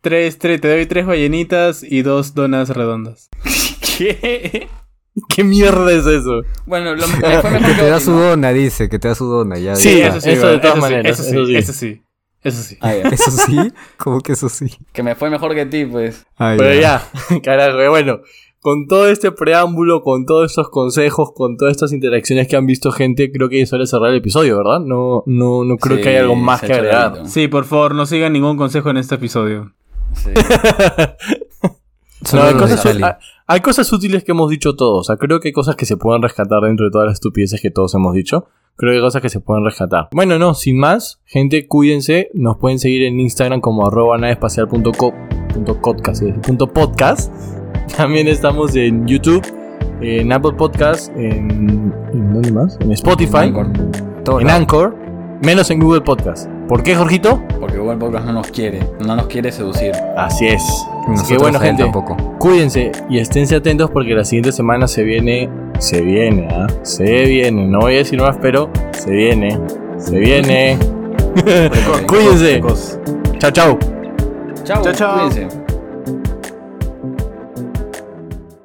A: 3, 3, te doy 3 ballenitas y 2 donas redondas.
B: ¿Qué?
D: ¿Qué mierda es eso?
B: Bueno, lo, fue mejor
C: Que
B: que
C: te da su dona, dice, que te da su dona. Ya,
D: Sí,
C: ya
A: eso sí,
D: eso de todas
A: sí,
D: maneras,
A: Eso sí,
D: eso sí.
A: eso sí. Eso sí.
B: Ah.
C: ¿Eso sí? ¿Cómo que eso sí?
B: Que me fue mejor que ti, pues.
C: Ah,
D: Pero ya, carajo, eh, bueno, con todo este preámbulo, con todos estos consejos, con todas estas interacciones que han visto gente, creo que ya suele cerrar el episodio, ¿verdad? No, no, no creo
B: Sí,
D: que haya algo más que agregar.
A: Sí, por favor, no sigan ningún consejo en este episodio.
B: Sí.
D: No, hay, cosas, hay- hay cosas útiles que hemos dicho todos. O sea, creo que hay cosas que se pueden rescatar dentro de todas las estupideces que todos hemos dicho. Creo que hay cosas que se pueden rescatar. Bueno, no, sin más, gente, cuídense. Nos pueden seguir en Instagram como arroba podcast. También estamos en YouTube, en Apple Podcast, en, ¿en ¿dónde más? En Spotify,
B: Anchor.
C: Todo
D: en. Anchor, menos en Google Podcast. ¿Por qué, Jorgito?
B: Porque Google Podcast no nos quiere. No nos quiere seducir.
D: Así es. Así
C: Nosotros
D: que bueno, gente.
C: tampoco.
D: Cuídense y esténse atentos porque la siguiente semana se viene. Se viene, ¿ah? Se viene. No voy a decir más, pero se viene. Se viene. Cuídense. Chao, chao.
B: Chau,
A: Chao, chao.
B: cuídense.